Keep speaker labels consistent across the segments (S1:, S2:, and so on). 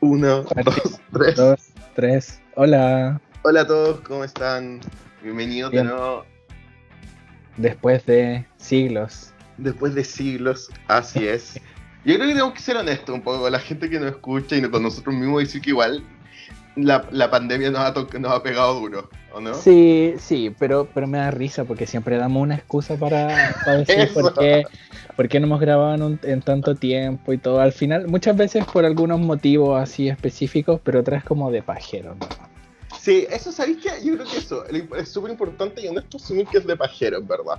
S1: Uno, dos, tres.
S2: Dos, tres. Hola.
S1: Hola a todos, ¿cómo están? Bienvenidos
S2: Bien.
S1: de nuevo.
S2: Después de siglos.
S1: Después de siglos, así es. Yo creo que tenemos que ser honestos un poco con la gente que nos escucha y con nosotros mismos decir que igual la, la pandemia nos ha, nos ha pegado duro, ¿o no?
S2: Sí, sí, pero, pero me da risa porque siempre damos una excusa para, para decir por qué, por qué no hemos grabado en, un- en tanto tiempo y todo. Al final, muchas veces por algunos motivos así específicos, pero otras como de pajero. ¿no?
S1: Sí, eso, ¿sabéis qué? Yo creo que eso es súper importante y honesto asumir que es de pajero, verdad.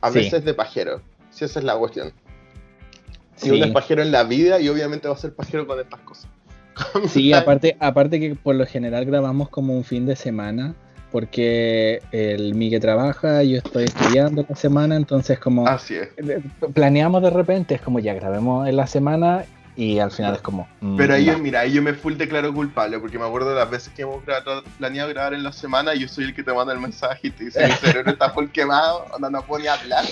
S1: A
S2: Sí.
S1: veces de pajero. Sí, esa es la cuestión. Y
S2: Sí.
S1: uno es pajero en la vida y obviamente va a ser pajero con estas cosas.
S2: Sí, aparte, aparte que por lo general grabamos como un fin de semana, porque el Miguel trabaja, yo estoy estudiando la semana, entonces como
S1: Así es.
S2: eh, planeamos de repente, es como ya grabemos en la semana y al final es como... mm,
S1: Pero ahí,
S2: no.
S1: yo, mira, ahí yo me full declaro culpable, porque me acuerdo de las veces que hemos planeado grabar en la semana y yo soy el que te manda el mensaje y te dice mi cerebro está full quemado, onda, no puedo ni hablar,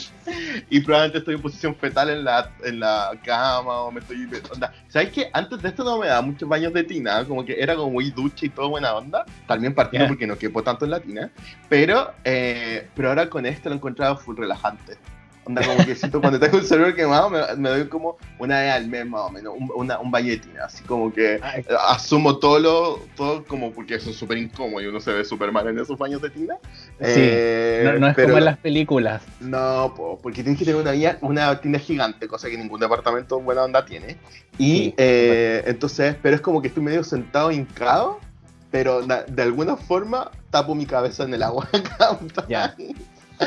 S1: y probablemente estoy en posición fetal en la, en la cama, o me estoy... Onda. ¿Sabes qué? Antes de esto no me daba muchos baños de tina, como que era como muy ducha y todo buena onda, también partiendo
S2: Ya.
S1: porque no quepo tanto en la tina, pero, eh, pero ahora con esto lo he encontrado full relajante. Onda, como que siento cuando tengo el cerebro quemado, me, me doy como una vez al mes más o menos, un, una, un tina, así como que
S2: Ay,
S1: asumo todo lo, todo como porque eso es súper incómodo y uno se ve súper mal en esos baños de tina.
S2: Sí,
S1: Eh,
S2: no, no es
S1: pero-
S2: como en las películas.
S1: No, po, porque tienes que tener una, una tina gigante, cosa que ningún departamento buena onda tiene. Y
S2: Sí,
S1: eh, entonces, pero es como que estoy medio sentado hincado, pero de alguna forma tapo mi cabeza en el agua.
S2: Ya.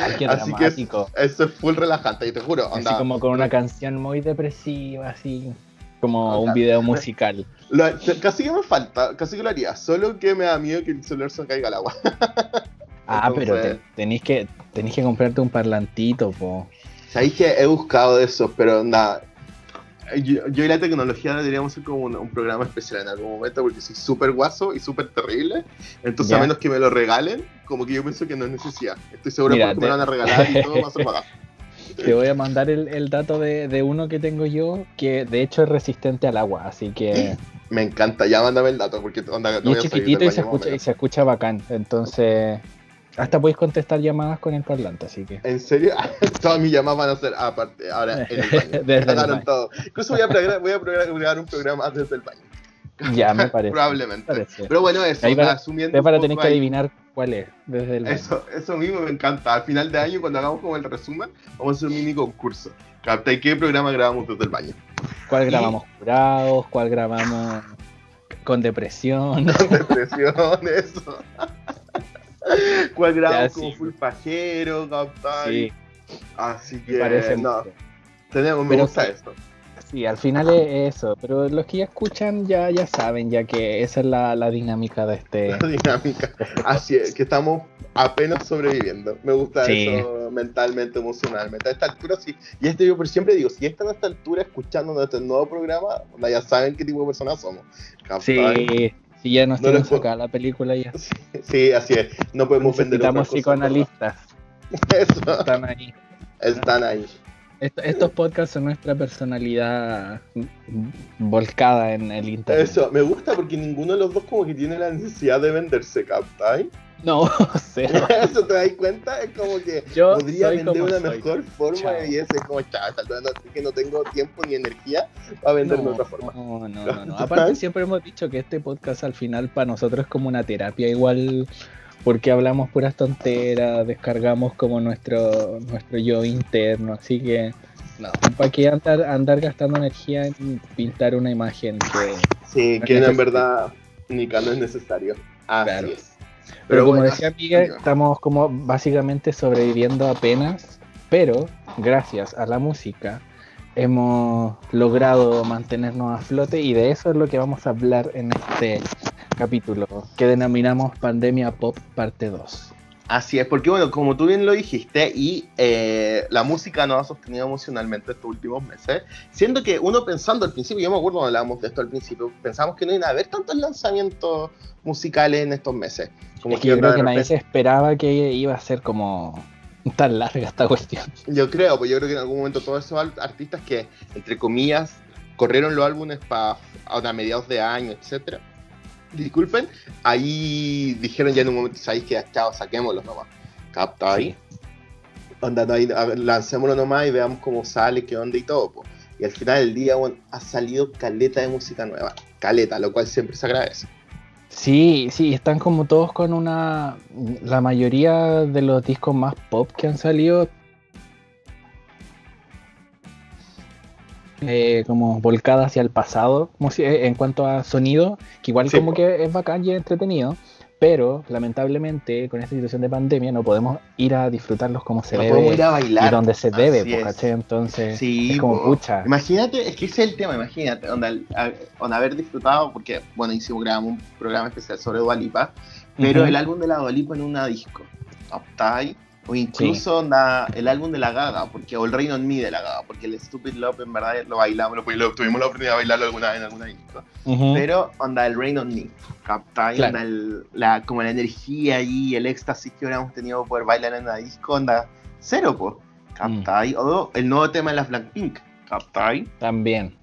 S2: Ay, qué
S1: Así que. Eso es full relajante, y te juro.
S2: Así como con una canción muy depresiva, así como un video musical.
S1: lo- casi que me falta, casi que lo haría, solo que me da miedo que el celular se caiga al agua.
S2: Ah, pero te- tenéis que, tenéis que comprarte un parlantito, po.
S1: Sabéis que he buscado eso, pero nada. Yo, yo y la tecnología deberíamos hacer como un, un programa especial en algún momento porque soy súper guaso y súper terrible. Entonces,
S2: Ya.
S1: a menos que me lo regalen, como que yo pienso que no es necesidad. Estoy seguro
S2: Mira,
S1: que me
S2: te-
S1: lo van a regalar y todo va a ser.
S2: Te voy a mandar el, el dato de, de uno que tengo yo, que de hecho es resistente al agua, así que...
S1: Me encanta, ya mándame el dato porque onda, no
S2: Y es chiquitito y se, escucha, y se escucha bacán, entonces... Hasta podéis contestar llamadas con el parlante, así que...
S1: ¿En serio? Todas mis llamadas van a ser aparte, ahora en el baño.
S2: Desde el
S1: Cagaron
S2: baño.
S1: todo. Incluso voy a, progra- voy a progra- un programa desde el baño.
S2: Ya, me parece.
S1: Probablemente.
S2: parece.
S1: Pero bueno, eso,
S2: Ahí para-
S1: asumiendo.
S2: Es para tener que
S1: ahí-
S2: adivinar cuál es, desde el baño.
S1: Eso, eso mismo me encanta. Al final de año, cuando hagamos como el resumen, vamos a hacer un mini concurso. Capta, ¿y qué programa grabamos desde el baño?
S2: ¿Cuál grabamos curados? ¿Cuál grabamos con depresión?
S1: Depresión, eso. ¿Cuál grabamos
S2: Ya,
S1: como
S2: sí.
S1: full pajero?
S2: Sí,
S1: Así que,
S2: parece
S1: no, tenemos, me
S2: Pero
S1: gusta esto.
S2: Sí, al final es eso, pero los que ya escuchan ya, ya saben, ya que esa es la, la dinámica de este...
S1: La dinámica. Así es, que estamos apenas sobreviviendo. Me gusta
S2: Sí.
S1: eso mentalmente, emocionalmente. A esta altura sí. Y este yo por siempre digo, si están a esta altura escuchando nuestro nuevo programa, ya saben qué tipo de personas somos. ¿captai?
S2: Sí, sí, ya nos
S1: No
S2: tienen sacada la película ya.
S1: Sí, así es. No podemos vender
S2: Necesitamos psicoanalistas.
S1: Eso,
S2: están ahí.
S1: están ahí.
S2: Est- estos podcasts son nuestra personalidad volcada en el internet.
S1: Eso, me gusta porque ninguno de los dos como que tiene la necesidad de venderse, ¿captai?
S2: No, cero.
S1: Eso te das cuenta, es como que
S2: Yo
S1: podría vender una
S2: soy.
S1: mejor forma
S2: Chao.
S1: y ese es como no- es que no tengo tiempo ni energía para venderlo de otra forma.
S2: No, no, no, no. Aparte siempre hemos dicho que este podcast al final para nosotros es como una terapia igual porque hablamos puras tonteras, descargamos como nuestro nuestro yo interno, así que no, ¿para qué andar, andar gastando energía en pintar una imagen que
S1: Sí,
S2: No
S1: que no, en verdad ni no es necesario. Así
S2: Claro.
S1: es.
S2: Pero, como
S1: bueno,
S2: decía Miguel, estamos como básicamente sobreviviendo apenas, pero gracias a la música hemos logrado mantenernos a flote y de eso es lo que vamos a hablar en este capítulo que denominamos Pandemia Pop Parte 2.
S1: Así es, porque bueno, como tú bien lo dijiste, y eh, la música nos ha sostenido emocionalmente estos últimos meses, siendo que uno pensando al principio, yo me acuerdo cuando hablábamos de esto al principio, pensamos que no iba a haber tantos lanzamientos musicales en estos meses. Como
S2: Es que yo creo que nadie se esperaba que iba a ser como tan larga esta cuestión.
S1: Yo creo, pues yo creo que en algún momento todos esos artistas que, entre comillas, corrieron los álbumes para a mediados de año, etcétera. Disculpen, ahí dijeron ya en un momento, sabéis que chao, saquémoslo nomás. Capta ahí. Onda, ahí, lancémoslo nomás y veamos cómo sale, qué onda y todo. pues Y al final del día, bueno, ha salido caleta de música nueva. Caleta, lo cual siempre se agradece.
S2: Sí, sí, están como todos con una... La mayoría de los discos más pop que han salido Eh, como volcada hacia el pasado, como si, eh, en cuanto a sonido, que igual como que es bacán y entretenido, pero lamentablemente con esta situación de pandemia no podemos ir a disfrutarlos como se debe
S1: ir a bailar.
S2: y donde se debe, Entonces es como pucha.
S1: Imagínate, es que ese es el tema, imagínate, donde, haber disfrutado, porque bueno, hicimos grabamos un programa especial sobre Dualipa, pero el álbum de la Dualipa en una disco, ¿está ahí? O incluso onda, el álbum de la Gaga, porque, o el Reino en Me de la Gaga, porque el Stupid Love en verdad lo bailamos, lo, tuvimos la oportunidad de bailarlo alguna vez en alguna disco. Pero onda, el Rain on Me, captáis, la, como la energía y el éxtasis que hubiéramos tenido por bailar en una disco, onda, cero, pues, captáis. O el nuevo tema de las Blackpink, captáis.
S2: También.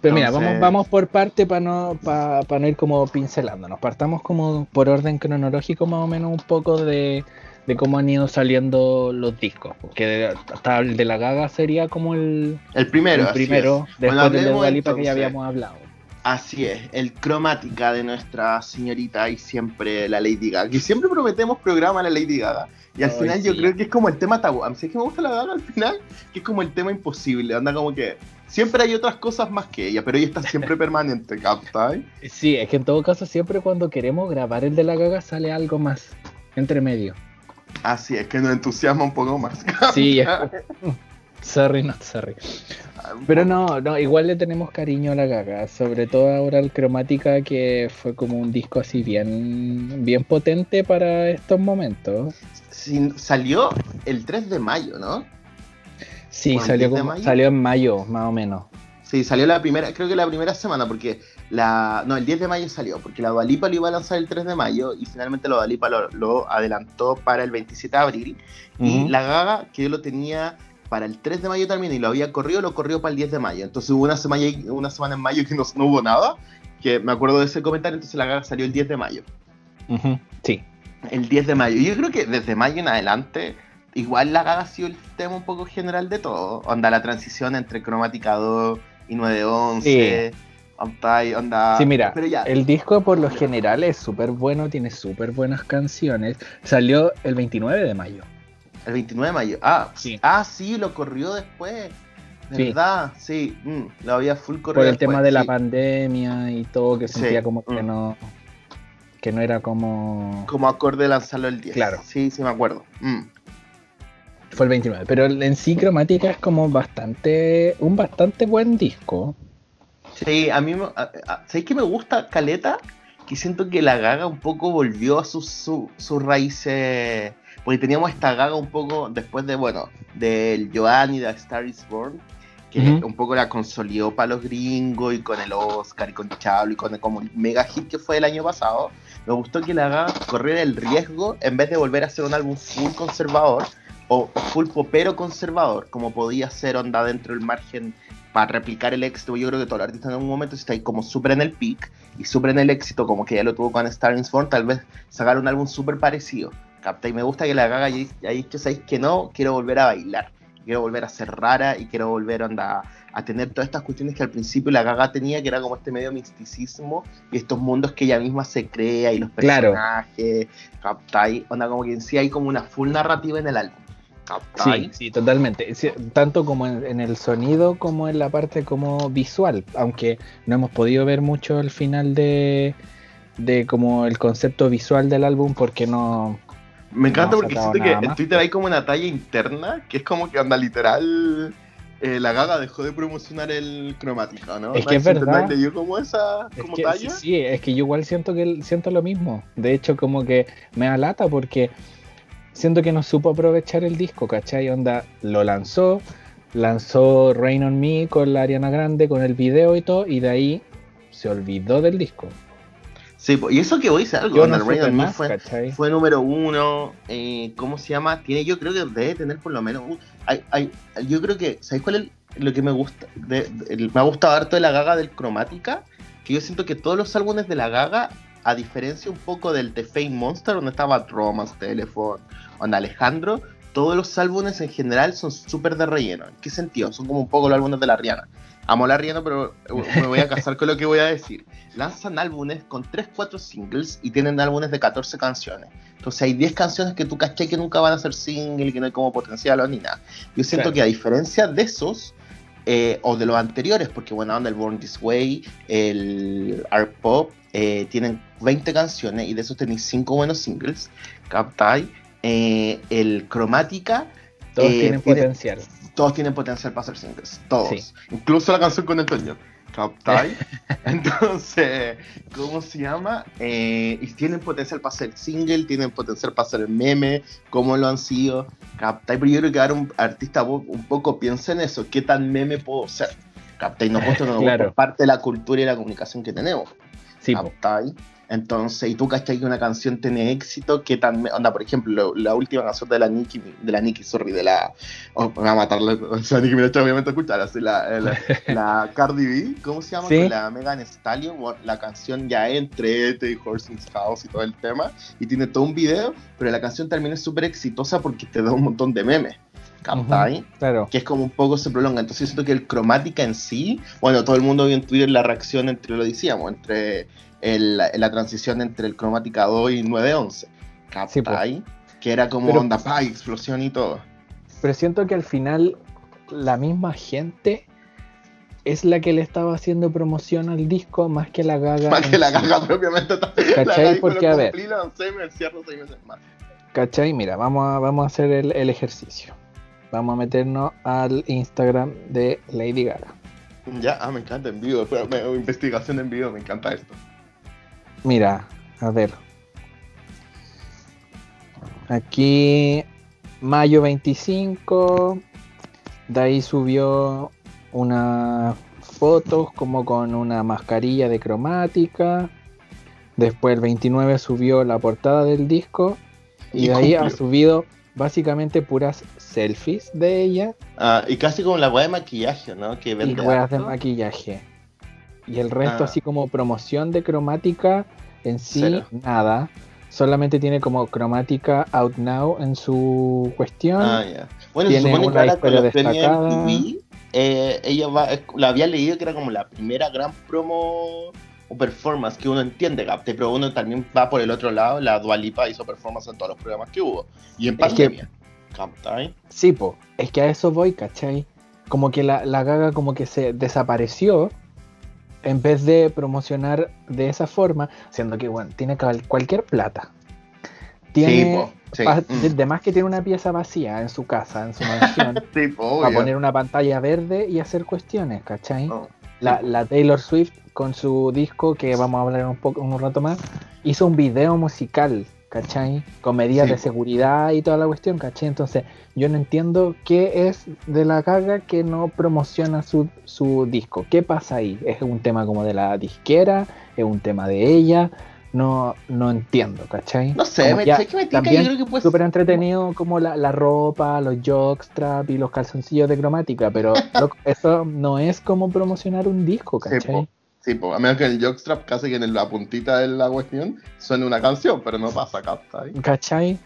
S2: Pero mira, vamos, vamos por parte para no, para no ir como pincelándonos. Partamos como por orden cronológico más o menos un poco de de cómo han ido saliendo los discos. Porque hasta el de la Gaga sería como el,
S1: el primero.
S2: El primero, después del de Dualipa que ya habíamos hablado.
S1: Así es, el cromática de nuestra señorita y siempre la Lady Gaga. Que siempre prometemos programa a la Lady Gaga. Y al final yo creo que es como el tema tabú. A mí es que me gusta la Gaga al final, que es como el tema imposible. Anda como que siempre hay otras cosas más que ella, pero ella está siempre permanente, ¿capta?
S2: Sí, es que en todo caso siempre cuando queremos grabar el de la Gaga sale algo más entre medio.
S1: Así es que nos entusiasma un poco más.
S2: Sí, sorry, not sorry. Pero no, no, igual le tenemos cariño a la gaga, sobre todo ahora el cromática que fue como un disco así bien, bien potente para estos momentos.
S1: salió el 3 de mayo, ¿no?
S2: Sí, salió, salió en mayo, más o menos.
S1: Sí, salió la primera, creo que la primera semana, porque la. No, el 10 de mayo salió, porque la Dualipa lo iba a lanzar el 3 de mayo y finalmente la Dualipa lo, adelantó para el 27 de abril. Y la Gaga, que yo lo tenía para el 3 de mayo también y lo había corrido, lo corrió para el 10 de mayo. Entonces hubo una semana, una semana en mayo que no, hubo nada, que me acuerdo de ese comentario, entonces la Gaga salió el 10 de mayo.
S2: Sí.
S1: El 10 de mayo. Yo creo que desde mayo en adelante igual la Gaga ha sido el tema un poco general de todo. Onda la transición entre cromática 2 y 911. Sí. Onda,
S2: Sí, mira, el disco por lo general es súper bueno, tiene súper buenas canciones. Salió el 29 de mayo.
S1: El 29 de mayo, ah, sí. ah, sí, lo corrió después. ¿Verdad? Sí, mm, lo había full corrido.
S2: Por el tema de la pandemia y todo, que sentía como que mm. no. Que no era como.
S1: Como acorde lanzarlo el 10.
S2: Claro.
S1: Sí, sí, me acuerdo. Mm.
S2: Fue el 29. Pero en sí, Cromática es como bastante. Un bastante buen disco.
S1: Sí, a mí. ¿Sabéis que me gusta Caleta? Que siento que la gaga un poco volvió a sus su, raíces. Porque teníamos esta gaga un poco después de, bueno, del Joanny de Star is Born, que un poco la consolidó para los gringos y con el Oscar y con Chablo y con el, como el mega hit que fue el año pasado. Me gustó que la gaga corriera el riesgo en vez de volver a hacer un álbum full conservador o full popero conservador, como podía ser onda dentro del margen para replicar el éxito. Yo creo que todo el artista en algún momento, si está ahí como súper en el peak y súper en el éxito, como que ya lo tuvo con Star Born, tal vez sacar un álbum súper parecido. Capta, y me gusta que la gaga y ahí que sabéis que no, quiero volver a bailar, quiero volver a ser rara y quiero volver onda, a tener todas estas cuestiones que al principio la gaga tenía, que era como este medio misticismo y estos mundos que ella misma se crea y los personajes, capta, y onda como que en sí hay como una full narrativa en el álbum.
S2: Sí, sí, totalmente. Tanto como en, el sonido como en la parte como visual, aunque no hemos podido ver mucho el final de, de como el concepto visual del álbum porque no...
S1: Me encanta porque siento que en Twitter hay como una talla interna que es como que anda literal... Eh, la gaga dejó de promocionar el cromático, ¿no?
S2: Es que es verdad.
S1: ¿Te dio como esa como talla?
S2: Sí, es que yo igual siento que siento lo mismo. De hecho, como que me alata porque siento que no supo aprovechar el disco, ¿cachai? Onda, lo lanzó, lanzó Rain on Me con la Ariana Grande, con el video y todo, y de ahí se olvidó del disco.
S1: Sí, y eso que voy a algo, Rain on Me fue, número uno, eh, ¿cómo se llama? Tiene, yo creo que debe tener por lo menos, hay, hay, yo creo que, ¿sabéis cuál es? lo que me gusta, de, me ha gustado harto de la gaga del cromática, que yo siento que todos los álbumes de la gaga, a diferencia un poco del The Fame Monster, donde estaba Romance, Telephone, o Alejandro, todos los álbumes en general son súper de relleno. ¿En qué sentido? Son como un poco los álbumes de la Rihanna. Amo la Rihanna, pero me voy a casar con lo que voy a decir. Lanzan álbumes con 3, 4 singles y tienen álbumes de 14 canciones. Entonces hay 10 canciones que tú caché que nunca van a ser single, que no hay como potencial ni nada. Yo siento que a diferencia de esos, eh, o de los anteriores, porque bueno, el Born This Way, el Art Pop, eh, tienen 20 canciones y de esos tenéis 5 buenos singles. Captai, eh, el Cromática.
S2: Todos tienen potencial.
S1: Todos tienen potencial para ser singles. Todos. Incluso la canción con Antonio. ¿Captai? Entonces, ¿cómo se llama? y tienen potencial para ser single, tienen potencial para ser meme, como lo han sido. ¿Captai? Pero yo creo que ahora un artista un poco piensa en eso, ¿qué tan meme puedo ser? ¿Captai? No puesto no claro. parte de la cultura y la comunicación que tenemos. Sí, ¿Captai? Entonces, y tú cachai que una canción tiene éxito, ¿qué tan onda, por ejemplo, la última canción de la Nicki, de la Nicki, sorry, de la oh, me va a matar o sea, Nicki Minaj obviamente escuchar, así la, la, la, Cardi B, ¿cómo se llama? ¿Sí? la Megan Stallion, la canción ya entre este y Horson's House y todo el tema, y tiene todo un video, pero la canción también es súper exitosa porque te da un montón de memes. ¿Captai? claro. Que es como un poco se prolonga. Entonces siento que el cromática en sí, bueno, todo el mundo vio en Twitter la reacción entre, lo decíamos, entre el, la transición entre el cromática 2 y 911. ¿Captai? que era como onda, pa, explosión y todo.
S2: Pero siento que al final la misma gente es la que le estaba haciendo promoción al disco más que la gaga.
S1: Más que la gaga propiamente.
S2: ¿Cachai? Porque a ver. ¿Cachai? Mira, vamos a, vamos a hacer el, el ejercicio. Vamos a meternos al Instagram de Lady Gaga.
S1: Ya, ah, me encanta en vivo, investigación en vivo, me encanta esto.
S2: Mira, a ver. Aquí, mayo 25, de ahí subió unas fotos como con una mascarilla de cromática. Después el 29 subió la portada del disco. Y, de ahí ha subido básicamente puras selfies de ella.
S1: Ah, y casi como la weá de maquillaje, ¿no? Que
S2: y weas de maquillaje. Y el resto, ah. así como promoción de cromática, en sí, nada. Solamente tiene como cromática out now en su cuestión. Ah, ya. Bueno, tiene se supone
S1: que con destacada. eh, ella va, la había leído que era como la primera gran promo o performance que uno entiende, Capte, pero uno también va por el otro lado. La Dualipa hizo performance en todos los programas que hubo. Y en pandemia.
S2: Que, sí, po, es que a eso voy, ¿cachai? Como que la, la gaga como que se desapareció en vez de promocionar de esa forma, siendo que bueno, tiene cualquier plata. Tiene, además mm. que tiene una pieza vacía en su casa, en su mansión, para poner una pantalla verde y hacer cuestiones, ¿cachai? Oh, la, Taylor Swift con su disco, que vamos a hablar un poco un rato más, hizo un video musical ¿cachai? Con medidas de seguridad y toda la cuestión, ¿cachai? Entonces, yo no entiendo qué es de la caga que no promociona su, su disco. ¿Qué pasa ahí? ¿Es un tema como de la disquera? ¿Es un tema de ella? No, no entiendo, ¿cachai?
S1: No sé, me, que me también yo creo que
S2: Súper entretenido como la, la, ropa, los jockstrap y los calzoncillos de cromática, pero eso no es como promocionar un disco, ¿cachai?
S1: Sí, pues, a menos que el jockstrap casi que en la puntita de la cuestión suene una canción, pero no pasa, ¿cachai?
S2: ¿Cachai?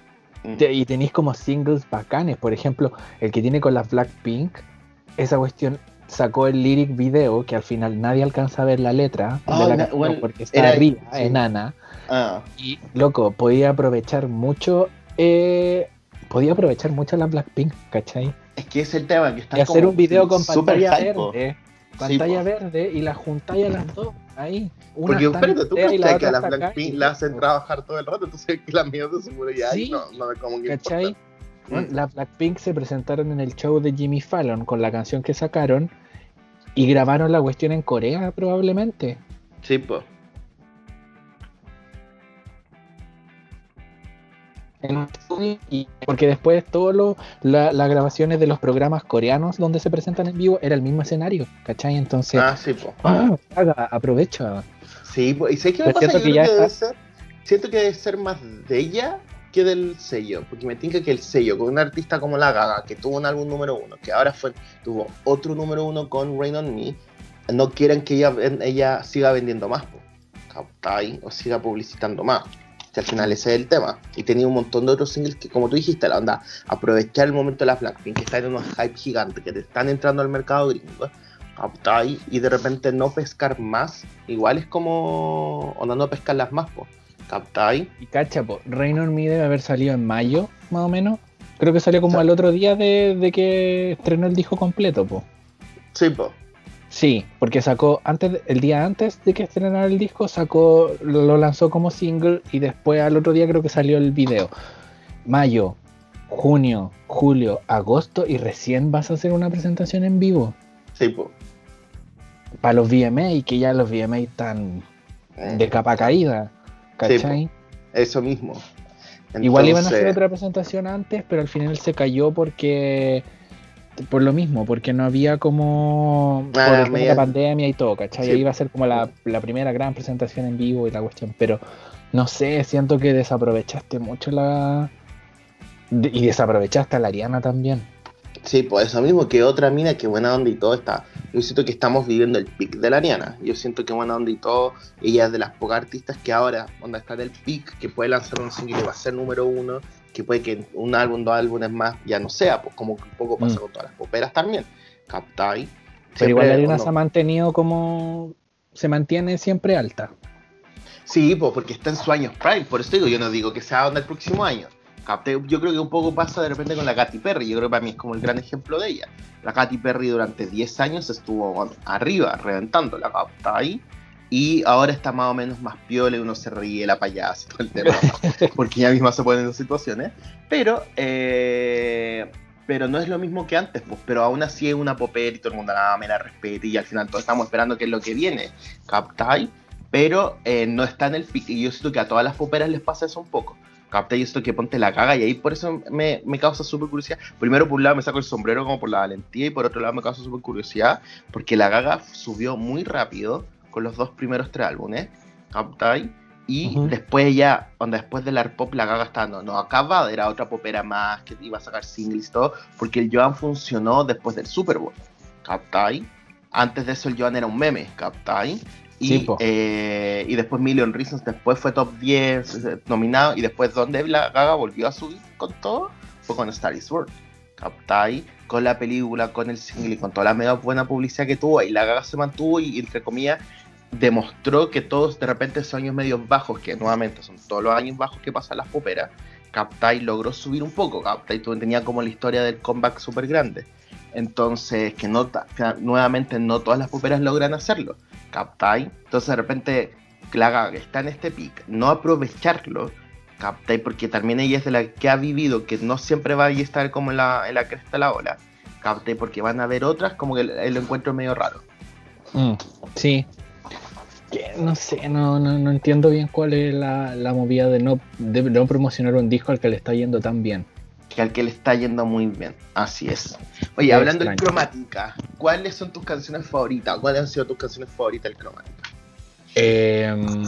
S2: Mm. Y tenéis como singles bacanes, por ejemplo, el que tiene con la Blackpink, esa cuestión sacó el lyric video que al final nadie alcanza a ver la letra de la canción porque está arriba, enana. Ah. Y loco, podía aprovechar mucho, eh, podía aprovechar mucho la Blackpink, ¿cachai?
S1: Es que es el tema que está
S2: y hacer un video con pantalla verde pantalla verde y la juntáis a las dos ahí.
S1: Una Porque espérate, tú crees que a las Blackpink la hacen trabajar todo el rato, entonces que las mías de seguridad sí, no, no como que ¿cachai?
S2: Mm. Las Blackpink se presentaron en el show de Jimmy Fallon con la canción que sacaron y grabaron la cuestión en Corea probablemente.
S1: Sí, pues.
S2: Y porque después todas las grabaciones de los programas coreanos donde se presentan en vivo era el mismo escenario, ¿cachai? Entonces,
S1: ah, sí, ah,
S2: aprovecha.
S1: Sí, y sé que me pasa, que, debe ser, siento que debe ser más de ella qué del sello? Porque me tinca que el sello, con un artista como La Gaga, que tuvo un álbum número uno, que ahora fue, tuvo otro número uno con Rain on Me, no quieren que ella, ella siga vendiendo más, O siga publicitando más. Que al final ese es el tema. Y tenía un montón de otros singles que, como tú dijiste, la onda, aprovechar el momento de la Blackpink, que está en unos hype gigantes, que te están entrando al mercado gringo, ahí y de repente no pescar más, igual es como onda no pescar las más, pues ¿Captai?
S2: Y cacha, po, Rain on Me debe haber salido en mayo, más o menos. Creo que salió como al otro día de, que estrenó el disco completo, po.
S1: Sí, po.
S2: Sí, porque sacó, antes el día antes de que estrenara el disco, sacó, lo, lanzó como single y después al otro día creo que salió el video. Mayo, junio, julio, agosto y recién vas a hacer una presentación en vivo.
S1: Sí, po.
S2: Para los VMA, que ya los VMA están de eh. capa caída. ¿Cachai?
S1: eso mismo.
S2: Igual iban a hacer otra presentación antes, pero al final se cayó porque. Por lo mismo, porque no había como. Ah, por la pandemia y todo, ¿cachai? Iba a ser como la, primera gran presentación en vivo y la cuestión, pero no sé, siento que desaprovechaste mucho la. Y desaprovechaste a la Ariana también.
S1: Sí, pues eso mismo, que otra mina que buena onda y todo está. Yo siento que estamos viviendo el pic de la Ariana. Yo siento que buena onda y todo. Ella es de las pocas artistas que ahora, onda está del pic, que puede lanzar un single y va a ser número uno, que puede que un álbum, dos álbumes más ya no sea, pues como un poco pasa mm. con todas las poperas también. Captai.
S2: Pero igual la Ariana se ha mantenido como. se mantiene siempre alta.
S1: Sí, pues porque está en su año prime, por eso digo, yo no digo que sea onda el próximo año yo creo que un poco pasa de repente con la Katy Perry. Yo creo que para mí es como el gran ejemplo de ella. La Katy Perry durante 10 años estuvo arriba, reventando la capta ahí. Y ahora está más o menos más piola uno se ríe la payasa y todo el tema. porque ella misma se pone en situaciones. Pero, eh, pero no es lo mismo que antes, pues. Pero aún así es una popera y todo el mundo nada me la respeta. Y al final todos estamos esperando qué es lo que viene. ¿Captai? Pero eh, no está en el pique. Y yo siento que a todas las poperas les pasa eso un poco y esto que ponte la caga y ahí por eso me, causa súper curiosidad. Primero por un lado me saco el sombrero como por la valentía y por otro lado me causa súper curiosidad porque la gaga subió muy rápido con los dos primeros tres álbumes, ¿captai? Y después ya, donde después del art pop la gaga estaba no, no acaba, era otra popera más que iba a sacar singles y todo, porque el Joan funcionó después del Super Bowl, ¿captai? Antes de eso el Joan era un meme, ¿captai? Y, eh, y después Million Reasons, después fue top 10 eh, nominado. Y después, donde la Gaga volvió a subir con todo, fue con Star is World. Captai, con la película, con el single y con toda la mega buena publicidad que tuvo. Y la Gaga se mantuvo y, entre comillas, demostró que todos de repente esos años medios bajos, que nuevamente son todos los años bajos que pasan las poperas, Captai logró subir un poco. Captai tenía como la historia del comeback súper grande. Entonces, que, no, nuevamente no todas las poperas logran hacerlo. ¿Captai? Entonces de repente Claga está en este pic, no aprovecharlo, ¿captai? Porque también ella es de la que ha vivido, que no siempre va a estar como en la, en la cresta de la ola, ¿captai? Porque van a haber otras como que el, encuentro medio raro.
S2: Mm, sí. no sé, no, no, entiendo bien cuál es la, movida de no, de no promocionar un disco al que le está yendo tan bien
S1: que al que le está yendo muy bien. Así es. Oye, hablando de cromática, ¿cuáles son tus canciones favoritas? ¿Cuáles han sido tus canciones favoritas del cromática?
S2: Em,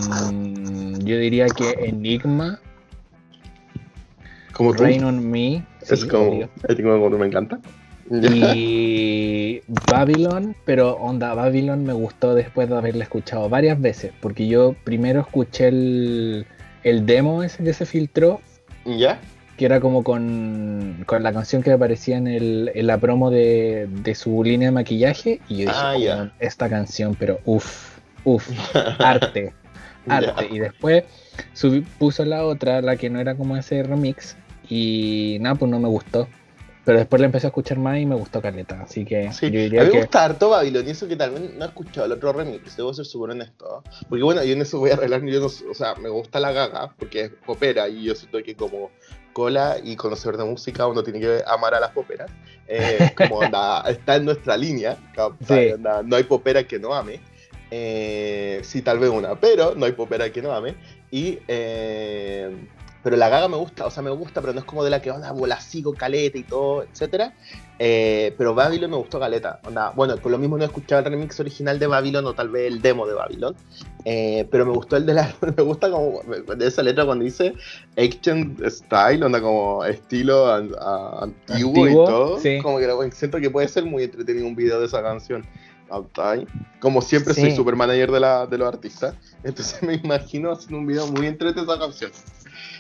S2: yo diría que Enigma.
S1: Como
S2: Rain on Me.
S1: Es como, como me encanta.
S2: Y Babylon, pero onda, Babylon me gustó después de haberla escuchado varias veces, porque yo primero escuché el, el demo ese que se filtró.
S1: ¿Ya?
S2: que era como con, la canción que aparecía en, el, en la promo de, su línea de maquillaje. Y yo dije, ah, esta canción, pero uff, uff, arte, arte. Y después puso la otra, la que no era como ese remix. Y nada, pues no me gustó. Pero después la empecé a escuchar más y me gustó Caleta. Así que
S1: yo diría a mí me gusta harto Babylon y eso que tal vez no he escuchado el otro remix, debo ser súper honesto. Porque bueno, yo en eso voy a arreglar, yo no, o sea, me gusta la gaga porque es popera y yo siento que como cola y conocedor de música uno tiene que amar a las poperas. Eh, como está en nuestra línea, no hay popera que no ame. Eh, sí, tal vez una, pero no hay popera que no ame. Y... Eh, pero la gaga me gusta, o sea, me gusta, pero no es como de la que onda, la sigo caleta y todo, etcétera. Eh, pero Babylon me gustó caleta. Onda, bueno, con lo mismo no he escuchado el remix original de Babylon o tal vez el demo de Babylon. Eh, pero me gustó el de la. Me gusta como de esa letra cuando dice Ancient Style, onda como estilo antiguo, y todo. Como que siento que puede ser muy entretenido un video de esa canción. Como siempre soy super manager de, la, de los artistas. Entonces me imagino haciendo un video muy entretenido esa canción.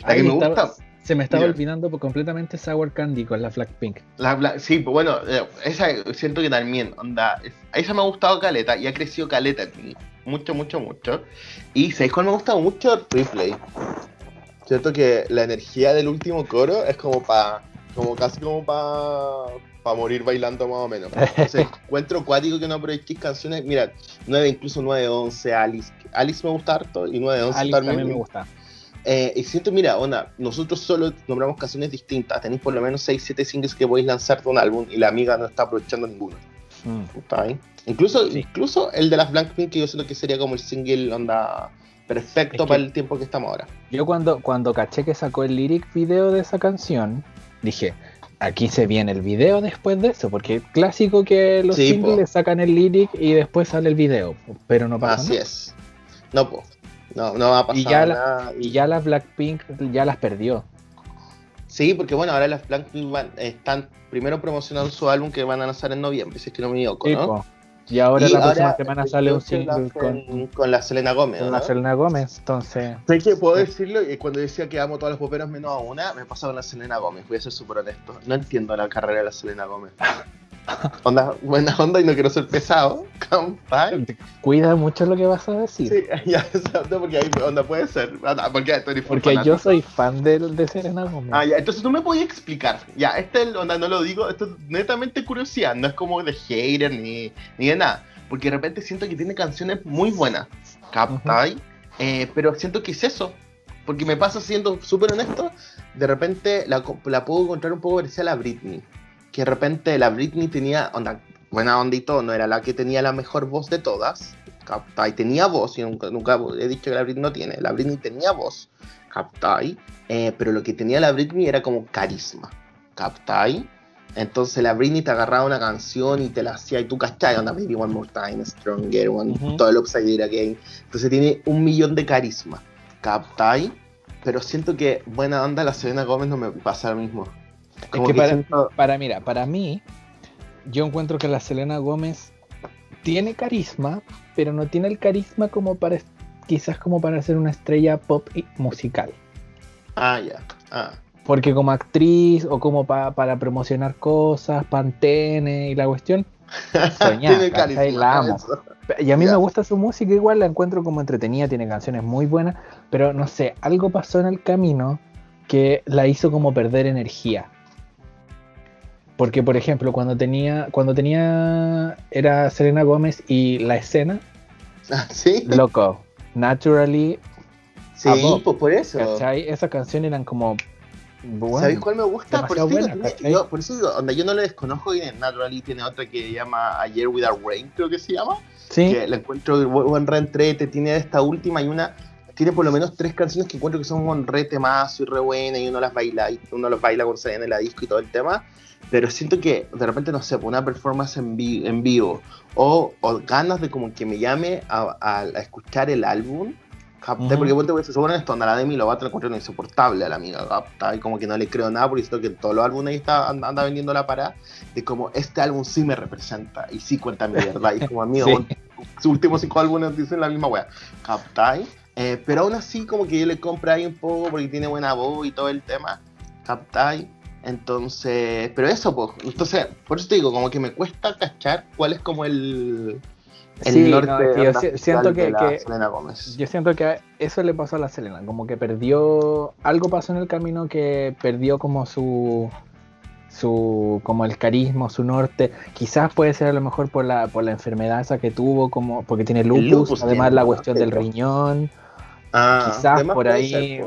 S2: La que me gusta se me estaba olvidando por completamente Sour Candy con la Blackpink.
S1: La sí, pues bueno, eh, esa siento que también, onda, esa me ha gustado caleta y ha crecido caleta mucho, mucho, mucho. Y ¿sabéis cuál me ha gustado mucho? Replay. Siento que la energía del último coro es como para, como casi como para para morir bailando más o menos. Entonces, encuentro cuático que no aprovechéis canciones. Mira, 9, incluso 911, Alice. Alice me gusta harto y 911
S2: Alice también me gusta.
S1: Eh, y siento, mira, onda, nosotros solo nombramos canciones distintas. Tenéis por lo menos 6, 7 singles que podéis lanzar de un álbum y la amiga no está aprovechando ninguno. Mm. Está ahí. Incluso, incluso el de las Blackpink, que yo siento que sería como el single, onda, perfecto para el tiempo que estamos ahora.
S2: Yo cuando, cuando caché que sacó el lyric video de esa canción, dije, aquí se viene el video después de eso, porque clásico que los singles sacan el lyric y después sale el video, pero no pasa
S1: Así es. No, pues. No, no va a pasar
S2: y ya nada. y ya las Blackpink ya las perdió.
S1: Sí, porque bueno, ahora las Blackpink están primero promocionando su álbum que van a lanzar en noviembre, si es que no me equivoco, ¿no?
S2: Y ahora la próxima semana sale un single
S1: con, con, la Selena Gómez.
S2: Con la Selena Gómez, entonces.
S1: Sé que puedo decirlo, y cuando decía que amo todas las poperas menos a una, me pasaba con la Selena Gómez, voy a ser súper honesto. No entiendo la carrera de la Selena Gómez. Onda, buena onda y no quiero ser pesado.
S2: Cuida mucho lo que vas a decir.
S1: Sí, ya, exacto, porque ahí onda puede ser. Porque,
S2: porque yo soy fan de, de Serena Gómez.
S1: Ah, ya, entonces tú me podías explicar. Ya, este onda no lo digo, esto es netamente curiosidad, no es como de hater ni, ni de nada. Porque de repente siento que tiene canciones muy buenas. ¿Captai? eh, pero siento que es eso. Porque me pasa siendo súper honesto, de repente la, la puedo encontrar un poco parecida a la Britney que de repente la Britney tenía onda, buena onda y todo, no era la que tenía la mejor voz de todas, ¿captai? Tenía voz, y nunca, he dicho que la Britney no tiene, la Britney tenía voz, ¿captai? Eh, pero lo que tenía la Britney era como carisma, ¿captai? Entonces la Britney te agarraba una canción y te la hacía y tú cachai, onda Baby One More Time, Stronger, one, todo el Upside Again. Entonces tiene un millón de carisma, ¿captai? Pero siento que buena onda la Selena Gómez no me pasa lo mismo.
S2: Es que, para, para, mira, para mí, yo encuentro que la Selena Gómez tiene carisma, pero no tiene el carisma como para quizás como para ser una estrella pop musical.
S1: Ah, ya. Ah.
S2: Porque como actriz o como para promocionar cosas, pantene y la cuestión, tiene carisma, la amo. Y a mí me gusta su música igual, la encuentro como entretenida, tiene canciones muy buenas, pero no sé, algo pasó en el camino que la hizo como perder energía. Porque, por ejemplo, cuando tenía, cuando tenía, era Selena Gómez y la escena,
S1: ah, ¿Sí?
S2: loco, naturally.
S1: Sí, pues por eso.
S2: ¿cachai? Esas canciones eran como.
S1: ¿Sabéis cuál me gusta? Por eso, yo, por eso donde yo no le desconozco, y Naturally tiene otra que se llama Ayer Without Rain, creo que se llama.
S2: Sí.
S1: Que la encuentro buen reentrete, tiene esta última y una tiene por lo menos tres canciones que encuentro que son un re temazo y re buena y uno las baila y uno las baila cuando salen en la disco y todo el tema pero siento que de repente, no sé, una performance en, en vivo o, ganas de como que me llame a, escuchar el álbum, capté, porque ponte, pues, seguro esto, anda la Demi lo va a tener encontrando insoportable a la amiga, capta, y como que no le creo nada, porque siento que todos los álbumes ahí está, anda, vendiendo la parada, de como este álbum sí me representa y sí cuenta mi verdad, y como amigo, sus últimos cinco álbumes dicen la misma wea, captai, eh, pero aún así como que yo le compré ahí un poco porque tiene buena voz y todo el tema, captai, entonces, pero eso, pues, entonces, por eso te digo, como que me cuesta cachar cuál es como el,
S2: el norte yo siento que, Selena Gómez. Yo siento que eso le pasó a la Selena, como que perdió, algo pasó en el camino que perdió como su su como el carisma, su norte, quizás puede ser a lo mejor por la por la enfermedad esa que tuvo como porque tiene lupus, además la cuestión del riñón. Ah, quizás por ahí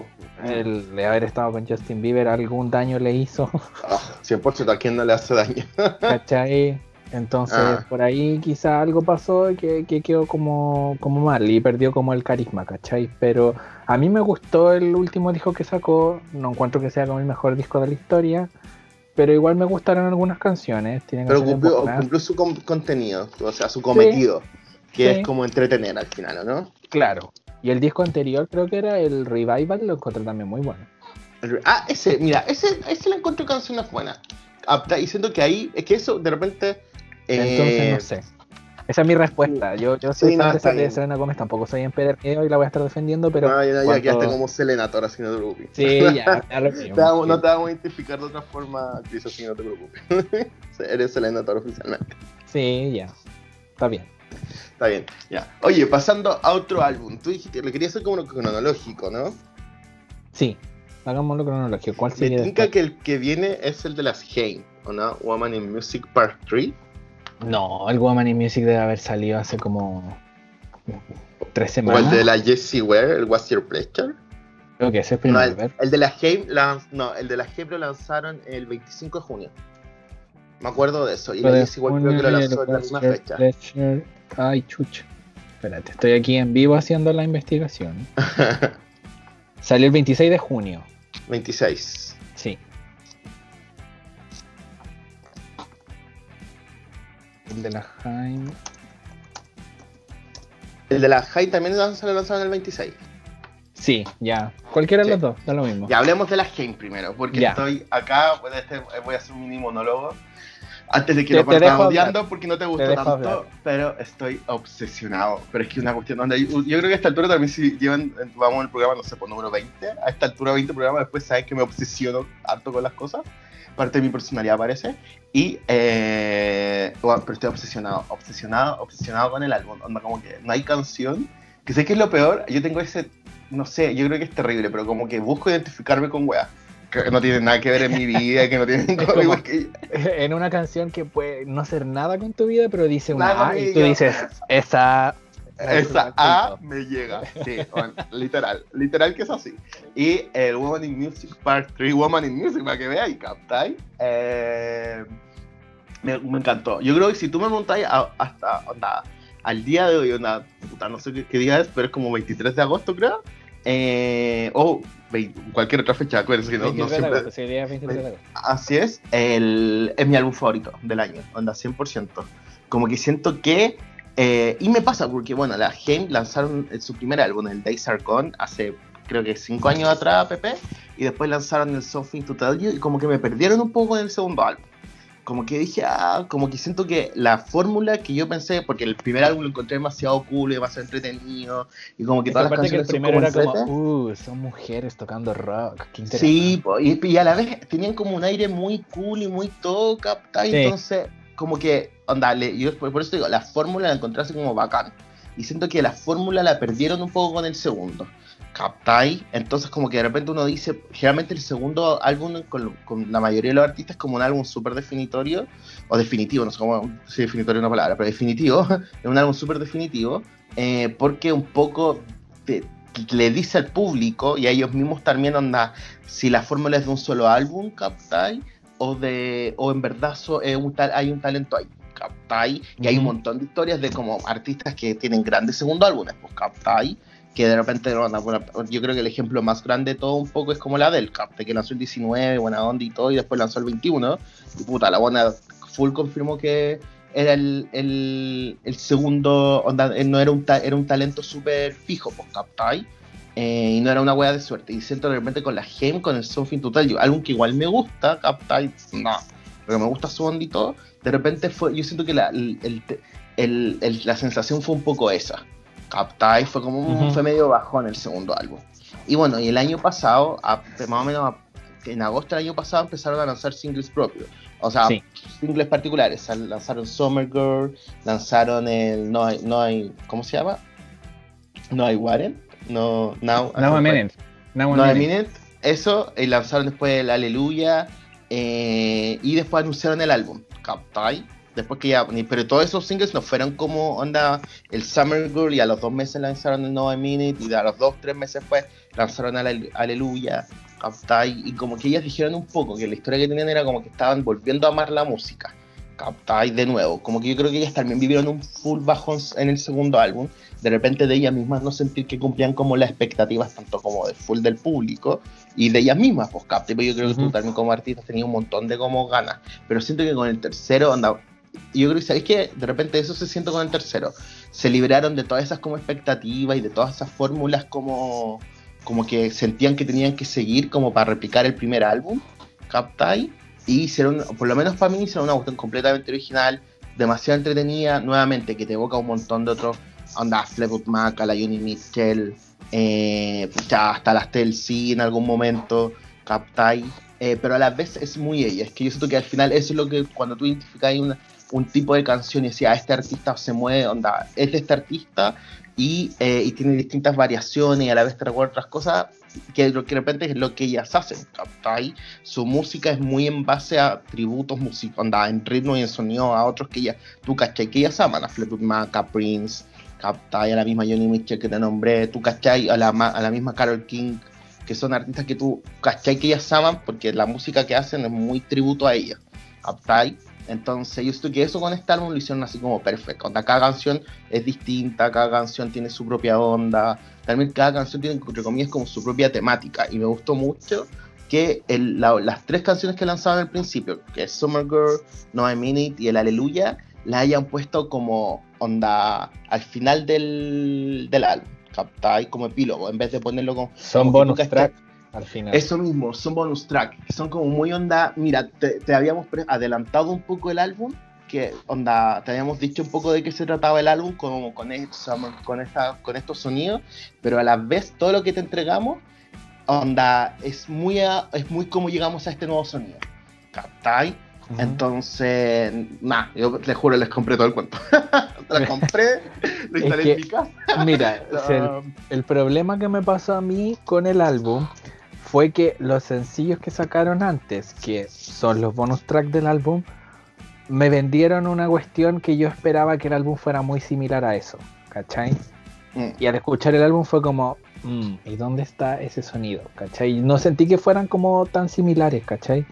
S2: el de haber estado con Justin Bieber algún daño le hizo.
S1: 100% a quien no le hace daño.
S2: ¿Cachai? Entonces,
S1: Ah.
S2: por ahí quizá algo pasó que, que quedó como, como mal y perdió como el carisma, ¿cachai? Pero a mí me gustó el último disco que sacó, no encuentro que sea como el mejor disco de la historia, pero igual me gustaron algunas canciones. Tienen
S1: Pero cumplió, su contenido, o sea, su cometido, que
S2: Sí.
S1: es como entretener al final, ¿no?
S2: Claro. Y el disco anterior creo que era el Revival, lo encontré también muy bueno.
S1: Ah, ese, mira, ese, ese le encuentro canciones buenas. Y siento que ahí, es que eso de repente.
S2: Entonces,
S1: eh,
S2: no sé. Esa es mi respuesta. Yo, yo soy
S1: Sí, no,
S2: de. Selena Gómez, tampoco soy empedernido y la voy a estar defendiendo, pero.
S1: no, ya, ya
S2: cuanto-
S1: quedaste como Selena Tora, si no te preocupes.
S2: Sí, ya, ya lo mismo.
S1: Te vamos- no te vamos a identificar de otra forma, Chris, así no te preocupes. Eres Selena Tora oficialmente.
S2: Sí, ya. Está bien.
S1: Está bien, ya. Oye, pasando a otro álbum. Tú dijiste, le querías hacer como uno cronológico, ¿no?
S2: Sí, hagámoslo cronológico. ¿Cuál
S1: Me tinca
S2: después?
S1: que el que viene es el de las Haim, ¿o no? Woman in Music Part 3.
S2: No, el Woman in Music debe haber salido hace como tres
S1: O
S2: semanas.
S1: el de la Jessie Ware, el What's Your Pleasure.
S2: Creo que ese es
S1: No,
S2: primero.
S1: el, el de la lan- no, el de la Haim lo lanzaron el 25 de junio. Me acuerdo de eso. Y la Jessie Ware creo que lo lanzó en la misma fecha.
S2: Ay, chucha. Espérate, estoy aquí en vivo haciendo la investigación. Salió el 26 de junio.
S1: 26.
S2: Sí. El de la Jaime.
S1: El de la Haim también lanzaron, lo lanzaron el 26.
S2: Sí, ya. Cualquiera de
S1: Sí.
S2: los dos, da lo mismo.
S1: Ya hablemos de la Haim primero, porque
S2: Ya.
S1: estoy acá, este- voy a hacer un mini monólogo. Antes de que
S2: Te-
S1: lo
S2: te
S1: partas
S2: hablar.
S1: odiando porque no te gustó
S2: dejo
S1: tanto,
S2: hablar.
S1: pero estoy obsesionado. Pero es que una cuestión donde yo creo que a esta altura también si llevan, vamos en el programa, no sé, por número 20, a esta altura 20 programas, después sabes que me obsesiono harto con las cosas. Parte de mi personalidad parece. Y, eh, bueno, pero estoy obsesionado, obsesionado, obsesionado con el álbum. Onda como que no hay canción. Que sé que es lo peor, yo tengo ese, no sé, yo creo que es terrible, pero como que busco identificarme con weas. Que no tienen nada que ver en mi vida, que no tienen como, que-
S2: En una canción que puede no hacer nada con tu vida, pero dice una
S1: Nada
S2: A y tú dices, esa.
S1: Esa A me llega, sí, bueno, literal, literal que es así. Y el Woman in Music Part 3, Woman in Music, para que veáis, ¿captáis? Eh, me, me encantó. Yo creo que si tú me montáis hasta, onda, al día de hoy, onda, puta, no sé qué, qué día es, pero es como 23 de agosto, creo. Eh, o vein- cualquier otra fecha, acuérdense no, no
S2: 23 de
S1: siempre...
S2: día 23 de agosto.
S1: Así es, el, es mi álbum favorito del año, onda 100%. Como que siento que, eh, y me pasa porque, bueno, la Haim lanzaron eh, su primer álbum, el Days Are Gone, hace creo que 5 años atrás, Pepe, y después lanzaron el Something to Tell You, y como que me perdieron un poco en el segundo álbum. Como que dije, ah, como que siento que la fórmula que yo pensé, porque el primer álbum lo encontré demasiado cool, y demasiado entretenido, y como que
S2: Esa
S1: todas las
S2: parte que el
S1: canciones son
S2: primero era
S1: como
S2: uh, son mujeres tocando rock. Qué
S1: Sí, y, y a la vez tenían como un aire muy cool y muy todo, ¿captai?
S2: Sí.
S1: Entonces, como que, onda, le- yo por, por eso digo, la fórmula la encontré así como bacán. Y siento que la fórmula la perdieron un poco con el segundo, ¿captai? Entonces, como que de repente uno dice, generalmente el segundo álbum con, con la mayoría de los artistas es como un álbum súper definitorio, o definitivo, no sé cómo, si definitorio es una palabra, pero definitivo, es un álbum súper definitivo, eh, porque un poco te- le dice al público y a ellos mismos también onda si la fórmula es de un solo álbum, ¿captai? O de o en verdad so- eh, un tal, hay un talento ahí, ¿captai? Y hay un montón de historias de como artistas que tienen grandes segundo álbumes, pues, ¿captai? Que de repente, no, no, bueno, yo creo que el ejemplo más grande de todo un poco es como la del Capte, que lanzó el 19, buena onda y todo, y después lanzó el 21, y puta, la buena full confirmó que era el, el, el segundo, onda, eh, no era un, ta- era un talento súper fijo, pues, ¿captai? Eh, y no era una wea de suerte. Y siento de repente con la Gem, con el Something Total, yo, algo que igual me gusta, ¿captai? No, pero me gusta su onda y todo. De repente fue, yo siento que la, el- la sensación fue un poco esa. ¿Captai? Fue como un-
S2: Ujú.
S1: fue medio bajón el segundo álbum. Y bueno, y el año pasado, a- más o menos a- en agosto del año pasado, empezaron a lanzar singles propios. O sea,
S2: Sí.
S1: singles particulares. Lanzaron Summer Girl, lanzaron el No hay, no hay ¿cómo se llama? No hay Warren, no, Now,
S2: Now a minute. Now a
S1: No hay
S2: minute.
S1: Minute, eso, y lanzaron después el Aleluya, eh, y después anunciaron el álbum, ¿captai? Después que ya, pero todos esos singles no fueron como onda el Summer Girl y a los dos meses lanzaron el No I Minute y a los dos, tres meses después lanzaron el Ale- Aleluya, ¿captai? Y como que ellas dijeron un poco que la historia que tenían era como que estaban volviendo a amar la música, ¿Captai? De nuevo, como que yo creo que ellas también vivieron un full bajón en el segundo álbum. De repente de ellas mismas no sentir que cumplían como las expectativas, tanto como de full del público y de ellas mismas, pues Captai. Yo creo que tú también como artista tenías un montón de como ganas. Pero siento que con el tercero, anda, yo creo que, ¿sabéis que De repente eso se siente con el tercero. Se liberaron de todas esas como expectativas y de todas esas fórmulas como, como que sentían que tenían que seguir como para replicar el primer álbum, Captai y hicieron, por lo menos para mí, hicieron una cuestión completamente original, demasiado entretenida, nuevamente, que te evoca un montón de otros, onda, Fleetwood Mac, a la Johnny Mitchell, eh, hasta las TLC en algún momento, Captai, eh, pero a la vez es muy ella, es que yo siento que al final eso es lo que cuando tú identificas un tipo de canción y decías, ah, este artista se mueve, onda, es de este artista y, eh, y tiene distintas variaciones y a la vez te recuerda otras cosas, que, de repente es lo que ellas hacen, ¿captai? Su música es muy en base a tributos musicales, en ritmo y en sonido a otros que ellas, tú cachai, que ellas aman, a Fleetwood Mac, a Prince, ¿captai? A la misma Johnny Mitchell que te nombré, tú cachai, a la, a la misma Carol King, que son artistas que tú cachai que ellas aman porque la música que hacen es muy tributo a ellas. Entonces, yo estoy que eso con este álbum lo hicieron así como perfecto. cada canción es distinta, cada canción tiene su propia onda. También cada canción tiene, entre comillas, como su propia temática. Y me gustó mucho que las tres canciones que lanzaban al principio, que es Summer Girl, No I Mean It y el Aleluya, la hayan puesto como onda al final del, del álbum. Captáis como epílogo, en vez de ponerlo como.
S2: Son bonus tracks al final.
S1: Eso mismo, son bonus tracks, son como muy onda. Mira, te, habíamos adelantado un poco el álbum, que onda, te habíamos dicho un poco de qué se trataba el álbum con, con, con, esta, con estos sonidos, pero a la vez todo lo que te entregamos, onda, es muy, es muy como llegamos a este nuevo sonido. ¿Captai? Entonces, nada, yo les juro, les compré todo el cuento. la compré, lo instalé en mi casa.
S2: Mira, el, problema que me pasó a mí con el álbum fue que los sencillos que sacaron antes, que son los bonus tracks del álbum, me vendieron una cuestión que yo esperaba que el álbum fuera muy similar a eso, ¿cachai? Mm. Y al escuchar el álbum fue como, mm, ¿y dónde está ese sonido? ¿cachai? No sentí que fueran como tan similares, ¿cachai?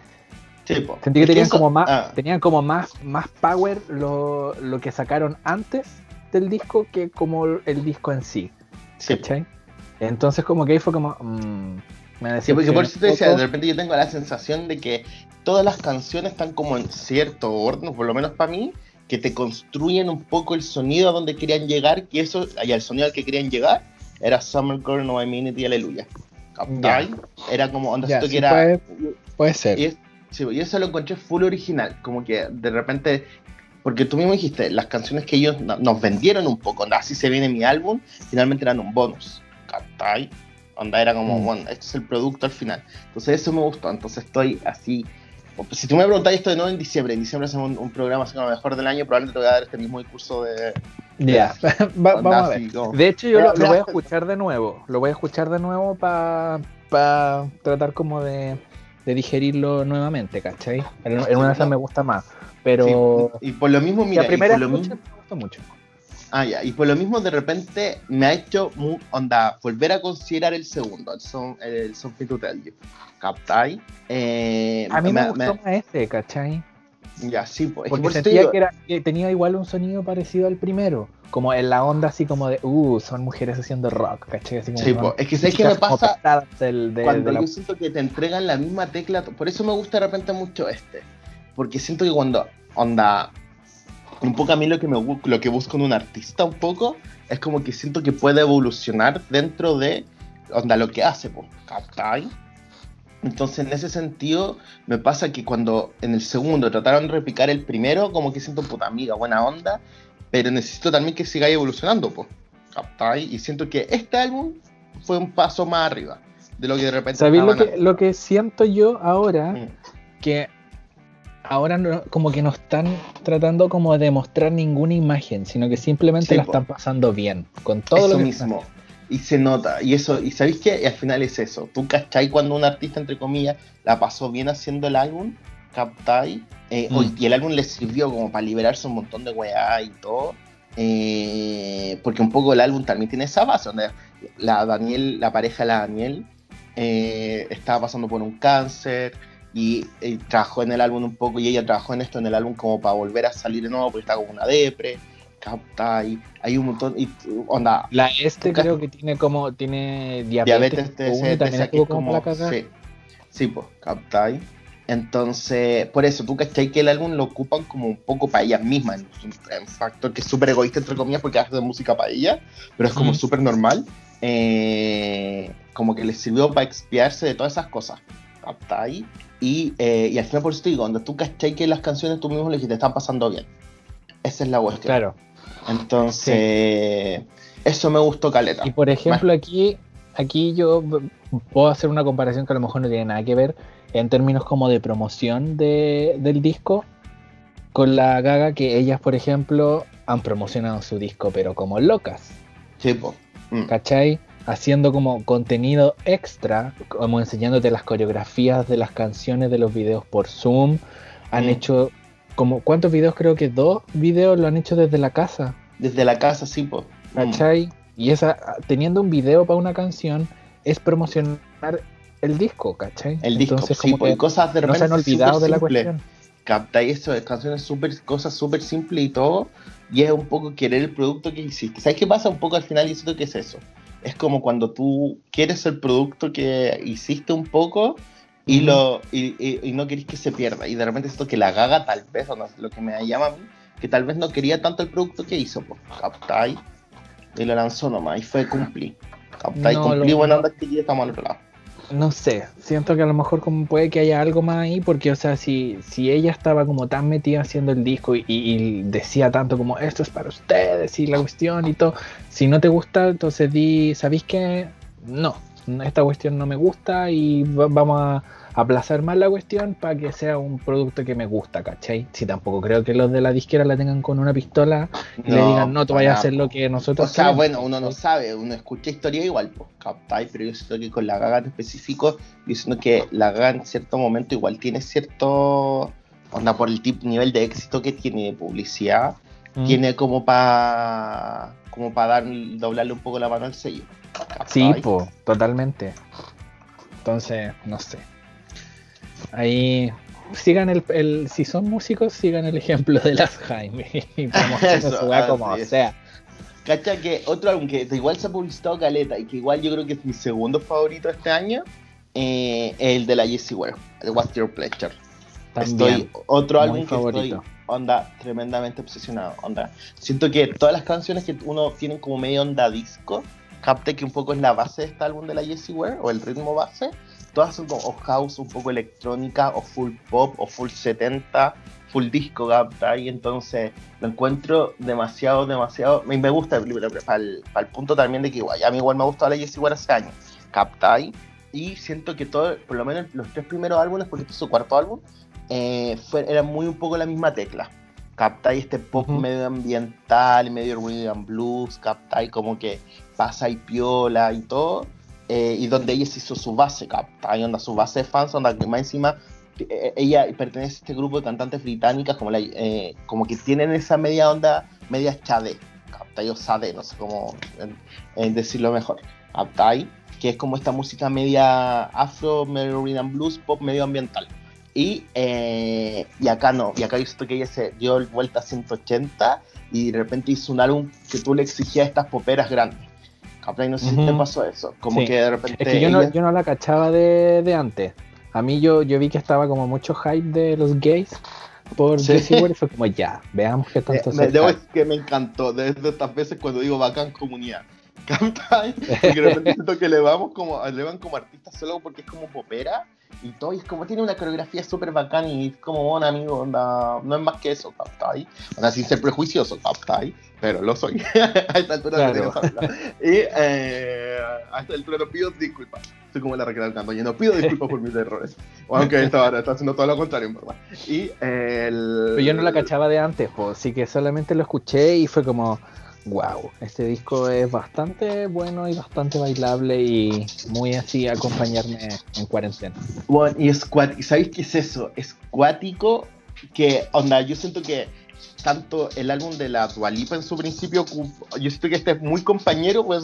S2: Sentí que tenían, como más, ah. tenían como más, más power lo, lo, que sacaron antes del disco que como el disco en sí. ¿Cachai? Entonces como que ahí fue como... Mm,
S1: Sí, porque por eso te decía, de repente yo tengo la sensación de que todas las canciones están como en cierto orden, por lo menos para mí, que te construyen un poco el sonido a donde querían llegar, y eso, allá el sonido al que querían llegar, era Summer Girl, No I It y Aleluya. Era como, onda que era...
S2: Puede, ser.
S1: Y, sí, y eso lo encontré full original, como que de repente porque tú mismo dijiste, las canciones que ellos nos vendieron un poco, así se viene mi álbum, finalmente eran un bonus. ¿Captai? Onda era como, mm. bueno, este es el producto al final. Entonces eso me gustó. Entonces estoy así. Si tú me preguntas esto de nuevo en diciembre, en diciembre hacemos un, programa así como mejor del año, probablemente te voy a dar este mismo discurso de.
S2: Ya, vamos a ver. De hecho, yo lo, voy a escuchar de nuevo. Lo voy a escuchar de nuevo para tratar como de, digerirlo nuevamente, ¿cachai? En, una de esas me gusta más. Pero.
S1: y por lo mismo, mira,
S2: la primera
S1: lo
S2: mismo... me gusta mucho.
S1: Ah, ya. Y por lo mismo, de repente, me ha hecho onda volver a considerar el segundo, el Son, el son to Tell You. ¿Captai?
S2: Eh, a mí me, gustó más este, ¿cachai?
S1: Ya, sí, pues.
S2: Porque sentía que, era, que tenía igual un sonido parecido al primero. Como en la onda así como de, uh, son mujeres haciendo rock, ¿cachai? Así
S1: sí, pues. Es que ¿sabes qué me pasa? cuando yo siento que te entregan la misma tecla. Por eso me gusta de repente mucho este. Porque siento que cuando, onda, un poco a mí lo que, me, lo que busco en un artista un poco es como que siento que puede evolucionar dentro de onda, lo que hace, pues, Entonces, en ese sentido, me pasa que cuando en el segundo trataron de replicar el primero, como que siento puta amiga, buena onda, pero necesito también que siga evolucionando, pues, Y siento que este álbum fue un paso más arriba de lo que de repente.
S2: ¿Sabéis lo que, lo que siento yo ahora? Mm. Que ahora como que no están tratando como de mostrar ninguna imagen, sino que simplemente la están pasando bien, con todo lo
S1: mismo. Y se nota, y eso, y sabéis que al final es eso. Tú cachai cuando un artista, entre comillas, la pasó bien haciendo el álbum, captai, eh, mm. y el álbum le sirvió como para liberarse un montón de weá y todo. Eh, porque un poco el álbum también tiene esa base, donde la Daniel, la pareja de la Daniel, eh, estaba pasando por un cáncer, y, trabajó en el álbum un poco y ella trabajó en esto en el álbum como para volver a salir de nuevo porque está como una depre capta y hay un montón y onda
S2: la este creo que tiene como tiene diabetes,
S1: diabetes también como, sí, sí pues capta entonces, por eso, tú cachai que el álbum lo ocupan como un poco para ellas mismas, un, factor que es súper egoísta, entre comillas, porque hace música para ella, pero es como súper normal. Eh, como que les sirvió para expiarse de todas esas cosas. Ahí? Y, eh, y al final, por eso te digo, cuando tú cachai que las canciones tú mismo le te están pasando bien. Esa es la cuestión.
S2: Claro.
S1: Entonces, eso me gustó caleta.
S2: Y por ejemplo, aquí, aquí yo puedo hacer una comparación que a lo mejor no tiene nada que ver en términos como de promoción de, del disco con la Gaga que ellas, por ejemplo, han promocionado su disco, pero como locas.
S1: Sí,
S2: mm. ¿Cachai? Haciendo como contenido extra, como enseñándote las coreografías de las canciones de los videos por Zoom. Han mm. hecho como, ¿cuántos videos? Creo que dos videos lo han hecho desde la casa.
S1: Desde la casa, sí, po.
S2: ¿Cachai? Y esa, teniendo un video para una canción, es promocionar el disco, ¿cachai?
S1: El disco, Entonces, sí, como cosas de
S2: repente. No se han olvidado de la cuestión.
S1: Captáis eso, canciones súper, cosas súper simples y todo, y es un poco querer el producto que hiciste. ¿Sabes qué pasa un poco al final? Y siento que es eso. Es como cuando tú quieres el producto que hiciste un poco y, lo, y, no querés que se pierda. Y de repente esto que la gaga tal vez, o no lo que me llama a mí, que tal vez no quería tanto el producto que hizo, pues, captáis, y lo lanzó nomás, y fue cumplir. Captáis, no, cumplí, bueno, anda que ya estamos al otro lado
S2: no sé, siento que a lo mejor como puede que haya algo más ahí, porque o sea, si, si ella estaba como tan metida haciendo el disco y, decía tanto como esto es para ustedes y la cuestión y todo, si no te gusta, entonces di, ¿sabéis qué? No, esta cuestión no me gusta y vamos a aplazar más la cuestión para que sea un producto que me gusta, ¿cachai? Si tampoco creo que los de la disquera la tengan con una pistola y le digan, no, tú vayas a hacer lo que nosotros
S1: O sea, bueno, uno no sabe, uno escucha historia igual, pues, ¿cachai? Pero yo siento que con la gaga en específico, diciendo que la gaga en cierto momento igual tiene cierto, onda por el tipo, nivel de éxito que tiene de publicidad, mm. tiene como para como para dar, doblarle un poco la mano al sello.
S2: Sí, pues, totalmente. Entonces, no sé. Ahí sigan el, si son músicos, sigan el ejemplo de las Jaime y su como sea.
S1: Cacha que otro álbum que igual se ha publicitado caleta y que igual yo creo que es mi segundo favorito este año, eh, el de la Jessie Ware, el What's Your Pleasure. estoy, otro álbum que estoy onda tremendamente obsesionado. Onda. Siento que todas las canciones que uno tiene como medio onda disco, capte que un poco es la base de este álbum de la Jessie Ware, o el ritmo base, todas son como house, un poco electrónica, o full pop, o full 70, full disco, y entonces lo encuentro demasiado, demasiado, me, me gusta para el, para el punto también de que igual, a mí igual me ha gustado la Jessie Ware hace años, ¿captai? Y siento que todo, por lo menos los tres primeros álbumes, porque este es su cuarto álbum, eh, fue, eran muy un poco la misma tecla. ¿Captai? Este pop medio ambiental, medio rhythm blues, ¿captai? Como que pasa y piola y todo eh, y donde ella se hizo su base, ¿cachai? Onda, su base de fans, onda, que más encima eh, ella pertenece a este grupo de cantantes británicas como, eh, como que tienen esa media onda, media chade, ¿cachai? O sade, no sé cómo decirlo mejor, ¿cachai? Que es como esta música media afro, medio rhythm blues, pop medio ambiental. Y, y acá no, y acá visto que ella se dio vuelta a 180 y de repente hizo un álbum que tú le exigías estas poperas grandes. No sé si te pasó eso. Como que de repente.
S2: Es que yo, no, yo no la cachaba de, de, antes. A mí yo, yo vi que estaba como mucho hype de los gays por sí. y fue como ya, veamos qué tanto
S1: eh, me, Debo decir que me encantó desde estas veces cuando digo bacán comunidad. Porque de repente siento que le vamos como, le van como artistas solo porque es como popera y todo, y es como tiene una coreografía súper bacán y es como, bueno, amigo, onda, no es más que eso, ¿captai? Onda, sin ser prejuicioso, ¿captai? Pero lo soy. a esta altura claro. Y eh, a esta altura no pido disculpas. Soy como la Raquel Alcántara, no pido disculpas por mis errores. Aunque esta está haciendo todo lo contrario, en verdad. Y el...
S2: Pero yo no la cachaba de antes, pues, así que solamente lo escuché y fue como wow, este disco es bastante bueno y bastante bailable y muy así acompañarme en cuarentena.
S1: Bueno, y es ¿sabéis qué es eso? Es cuático que, onda, yo siento que tanto el álbum de la Dualipa en su principio, yo siento que este es muy compañero, pues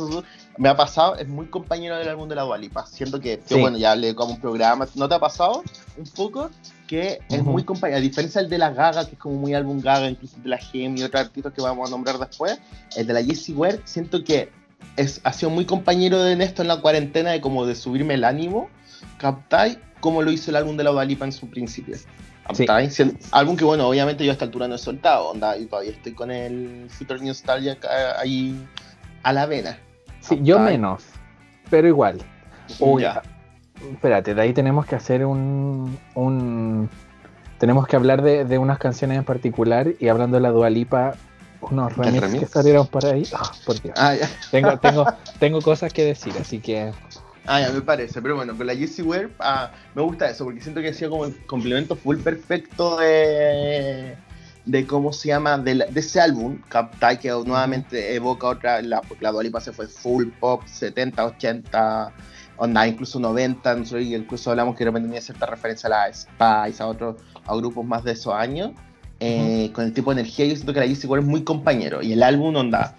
S1: me ha pasado, es muy compañero del álbum de la Dualipa, siento que, bueno, ya hablé como un programa, ¿no te ha pasado un poco? Que es muy compañero, a diferencia del de la Gaga, que es como muy álbum Gaga, incluso de la Gem y otros artistas que vamos a nombrar después, el de la Jessie Ware, siento que es, ha sido muy compañero de esto en la cuarentena, de como de subirme el ánimo, captai, como lo hizo el álbum de la Dualipa en su principio. Sí. Álbum que, bueno, obviamente yo a esta altura no he soltado, onda, y todavía estoy con el Future Nostalgia ahí a la vena.
S2: Sí, yo menos, pero igual. Uy, espérate, de ahí tenemos que hacer un. un tenemos que hablar de, de, unas canciones en particular y hablando de la Dualipa, unos remixes que salieron por ahí. Oh, por Ah, ya. Tengo, tengo, tengo cosas que decir, así que
S1: Ah, ya me parece, pero bueno, con la Jessie Ware ah, me gusta eso, porque siento que ha sido como el complemento full perfecto de, de cómo se llama, de, ese álbum, Captai, que nuevamente evoca otra, la, la Dualipa se fue full pop, 70, 80, onda, incluso 90, nosotros incluso hablamos que de repente tenía cierta referencia a la Spice, a otros, a grupos más de esos años, eh, con el tipo de energía, yo siento que la Jessie Ware es muy compañero, y el álbum, onda,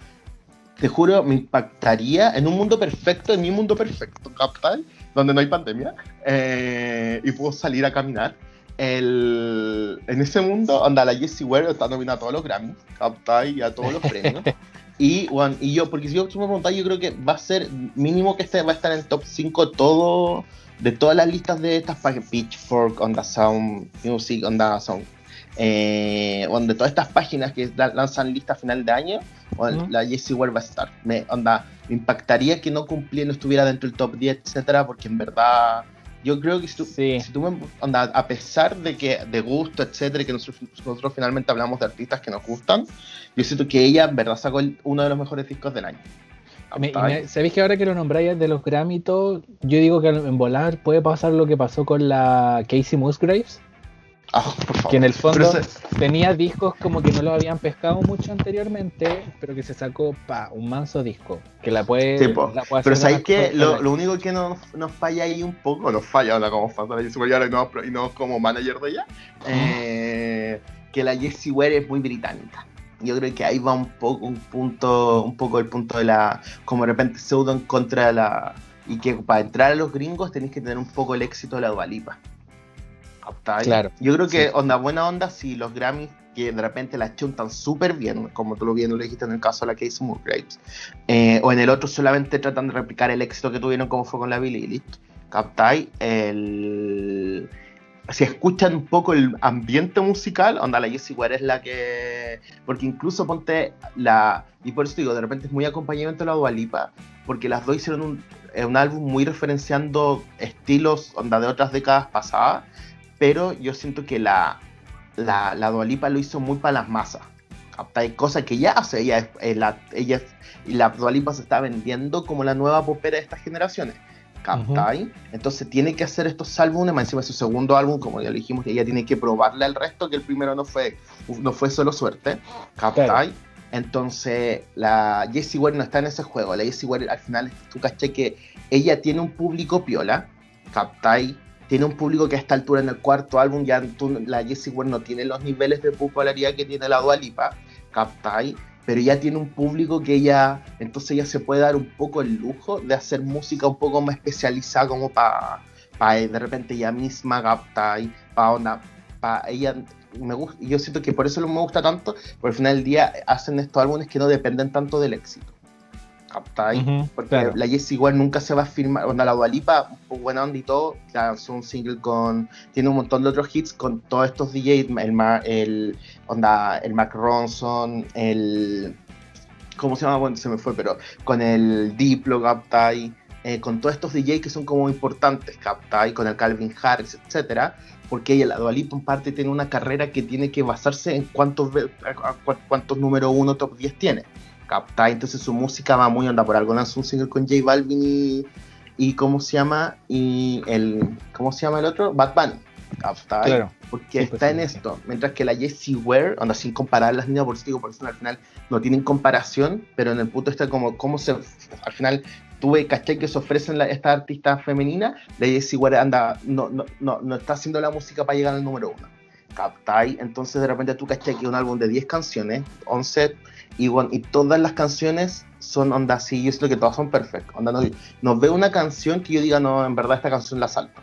S1: te juro, me impactaría en un mundo perfecto, en mi mundo perfecto, ¿captai? Donde no hay pandemia eh, y puedo salir a caminar. El, en ese mundo, anda, la Jessie Ware está nominada a todos los Grammys, ¿captai? Y a todos los premios. y, bueno, y yo, porque si yo me preguntas, yo creo que va a ser mínimo que este va a estar en el top 5 todo, de todas las listas de estas Pitchfork, Onda Sound Music, Onda Sound eh, donde todas estas páginas que lanzan lista a final de año, la Jessie Ware va a estar. Me, onda, me impactaría que no cumpliera, no estuviera dentro del top 10, etcétera, porque en verdad yo creo que si tú, si tú onda, a pesar de que de gusto, etcétera, que nosotros, nosotros, finalmente hablamos de artistas que nos gustan, yo siento que ella en verdad sacó uno de los mejores discos del año.
S2: ¿Sabéis que ahora que lo nombráis de los Grammy yo digo que en volar puede pasar lo que pasó con la Casey Musgraves? Ah, que en el fondo tenía discos como que no lo habían pescado mucho anteriormente, pero que se sacó pa, un manso disco. Que la puede.
S1: pero sabéis que lo, lo, único que nos, nos, falla ahí un poco, nos falla ahora como fan de la y no, y no como manager de ella, eh, que la Jessie Ware es muy británica. Yo creo que ahí va un poco un punto, un poco el punto de la. como de repente pseudo en contra de la. Y que para entrar a los gringos tenéis que tener un poco el éxito de la Dualipa. Claro. Yo creo que onda buena onda si los Grammys que de repente la chuntan súper bien, como tú lo bien lo dijiste en el caso de la Case Musgraves, eh, o en el otro solamente tratan de replicar el éxito que tuvieron como fue con la Billie Eilish. ¿Captai? El... Si escuchan un poco el ambiente musical, onda la Jessie Ware es la que... Porque incluso ponte la... Y por eso digo, de repente es muy acompañamiento de la Dualipa, porque las dos hicieron un, eh, un álbum muy referenciando estilos onda de otras décadas pasadas, pero yo siento que la, la, la Dualipa lo hizo muy para las masas. Hay cosas que ya hace ella, eh, la, ella y la Dualipa se está vendiendo como la nueva popera de estas generaciones. ¿Captai? Entonces tiene que hacer estos álbumes, más encima de su segundo álbum, como ya dijimos, que ella tiene que probarle al resto, que el primero no fue, no fue solo suerte. ¿Captai? Entonces la Jessie Ware no está en ese juego. La Jessie Ware al final, tú caché que ella tiene un público piola. ¿Captai? Tiene un público que a esta altura en el cuarto álbum ya la Jessie Ware no tiene los niveles de popularidad que tiene la Dualipa, ¿captai? Pero ya tiene un público que ella, entonces ella se puede dar un poco el lujo de hacer música un poco más especializada como para pa, de repente ella misma, ¿captai? Para ella me gusta, yo siento que por eso me gusta tanto, porque al final del día hacen estos álbumes que no dependen tanto del éxito. Porque la Jessie igual nunca se va a firmar. Onda, la Dualipa, buena onda y todo, son un single con. Tiene un montón de otros hits con todos estos DJs, el, el, onda, el Mac Ronson, el. ¿Cómo se llama? Bueno, se me fue, pero con el Diplo, Captai, eh, con todos estos DJs que son como importantes, Captai, con el Calvin Harris, etcétera, porque ella, la Dualipa en parte tiene una carrera que tiene que basarse en cuántos, cuántos número uno top 10 tiene. ¿Capta? Entonces su música va muy onda, por algo lanzó un single con J Balvin y, y ¿cómo se llama? Y el, ¿cómo se llama el otro? Bad Bunny. ¿capta? Claro. Porque pues está en esto, mientras que la Jessie Ware, onda sin comparar las niñas, por eso digo, porque al final no tienen comparación, pero en el punto está como cómo se, al final tuve, caché que se ofrecen la, estas artistas femeninas, la Jessie Ware anda, no, no, no, no está haciendo la música para llegar al número uno ¿captai? Entonces de repente tú caché que un álbum de 10 canciones, 11, y, y todas las canciones son onda así, yo siento que todas son perfectas. Onda, no, no veo una canción que yo diga, no, en verdad esta canción la salto.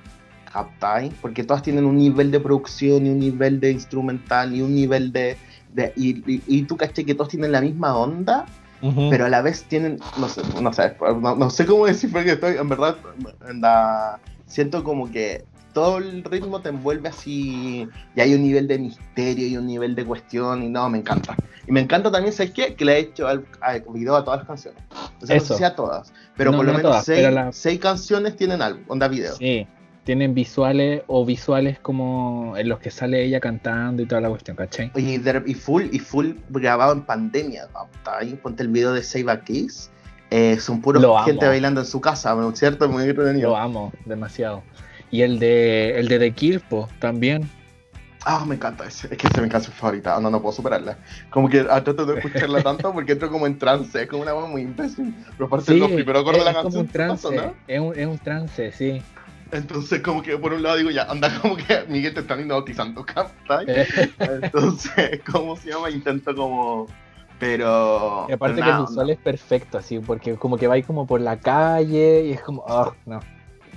S1: ¿Captai? Porque todas tienen un nivel de producción y un nivel de instrumental y un nivel de... de y, y, tú caché que todos tienen la misma onda, pero a la vez tienen, no sé, no sé, no, sé cómo decir porque estoy, en verdad, siento como que todo el ritmo te envuelve así y hay un nivel de misterio y un nivel de cuestión y no, me encanta. Y me encanta también, ¿sabes qué? Que le he hecho al, video a todas las canciones. O sea, no sé si a todas, pero por lo menos seis, canciones tienen algo, onda video.
S2: Sí, tienen visuales o visuales como en los que sale ella cantando y toda la cuestión, ¿cachai?
S1: Y full, y full grabado en pandemia, ¿está ahí? Ponte el video de Save a Kiss. Eh, son puros gente bailando en su casa, ¿no es cierto? Muy
S2: entretenido. Lo amo, demasiado. Y el de el de The Kirpo también.
S1: Ah, me encanta ese. Es que ese me encanta su favorita. No, no puedo superarla. Como que trato de escucharla tanto porque entro como en trance. Es como una voz muy imbécil. Pero aparte sí, los primeros acordes de la canción.
S2: Un trance, ¿no? es, un, es un trance, sí.
S1: Entonces, como que por un lado digo, ya, anda como que Miguel te están hipnotizando, ¿captai? Entonces, ¿cómo se llama? Intento como. Pero.
S2: Y aparte que el visual es perfecto, así, porque como que va ahí como por la calle y es como. Oh, no.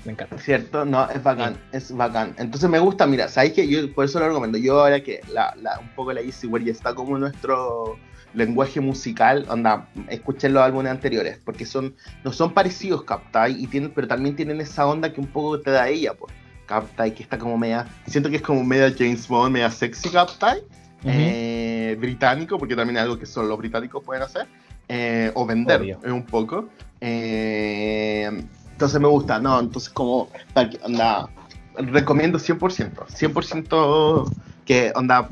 S2: Me encanta.
S1: ¿Cierto? No, es bacán, es bacán. Entonces me gusta, mira, ¿sabes que Yo por eso lo recomiendo. Yo ahora que la, la, un poco la Easy ya está como nuestro lenguaje musical, anda, escuchen los álbumes anteriores, porque son, no son parecidos, Captai, y tienen, pero también tienen esa onda que un poco te da ella, pues. Captai, que está como media, siento que es como media James Bond, media sexy Captai, eh, británico, porque también es algo que solo los británicos pueden hacer, eh, o vender un poco. Eh, entonces me gusta, ¿no? Entonces como, onda, recomiendo 100%, 100% que, onda,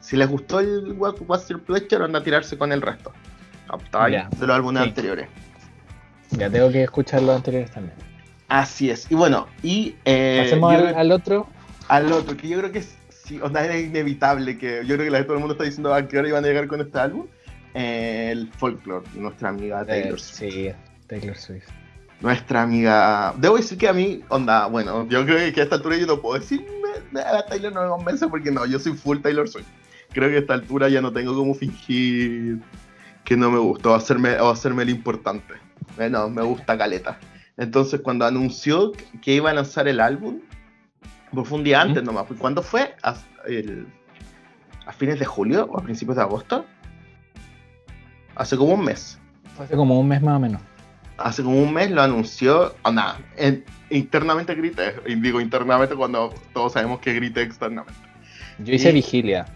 S1: si les gustó el What's Your Pleasure, onda a tirarse con el resto. de los álbumes anteriores.
S2: Ya tengo que escuchar los anteriores también.
S1: Así es. Y bueno, y...
S2: Eh, ¿Pasemos al, otro?
S1: Al otro, que yo creo que es, sí, onda, era inevitable, que yo creo que todo el mundo está diciendo a qué hora iban a llegar con este álbum. Eh, el folklore, nuestra amiga Taylor Swift.
S2: Sí, Taylor Swift
S1: nuestra amiga. Debo decir que a mí, onda, bueno, yo creo que a esta altura yo no puedo decir a Taylor no me convence porque no, yo soy full Taylor Swift. Creo que a esta altura ya no tengo como fingir que no me gusta o hacerme, o hacerme el importante. Bueno, me gusta Caleta. Entonces, cuando anunció que iba a lanzar el álbum, pues fue un día antes nomás. ¿Cuándo fue? ¿A, ¿A fines de julio o a principios de agosto? Hace como un mes.
S2: Hace como un mes más o menos
S1: hace como un mes lo anunció, o nada, internamente grité, y digo internamente cuando todos sabemos que grité externamente.
S2: Yo hice vigilia.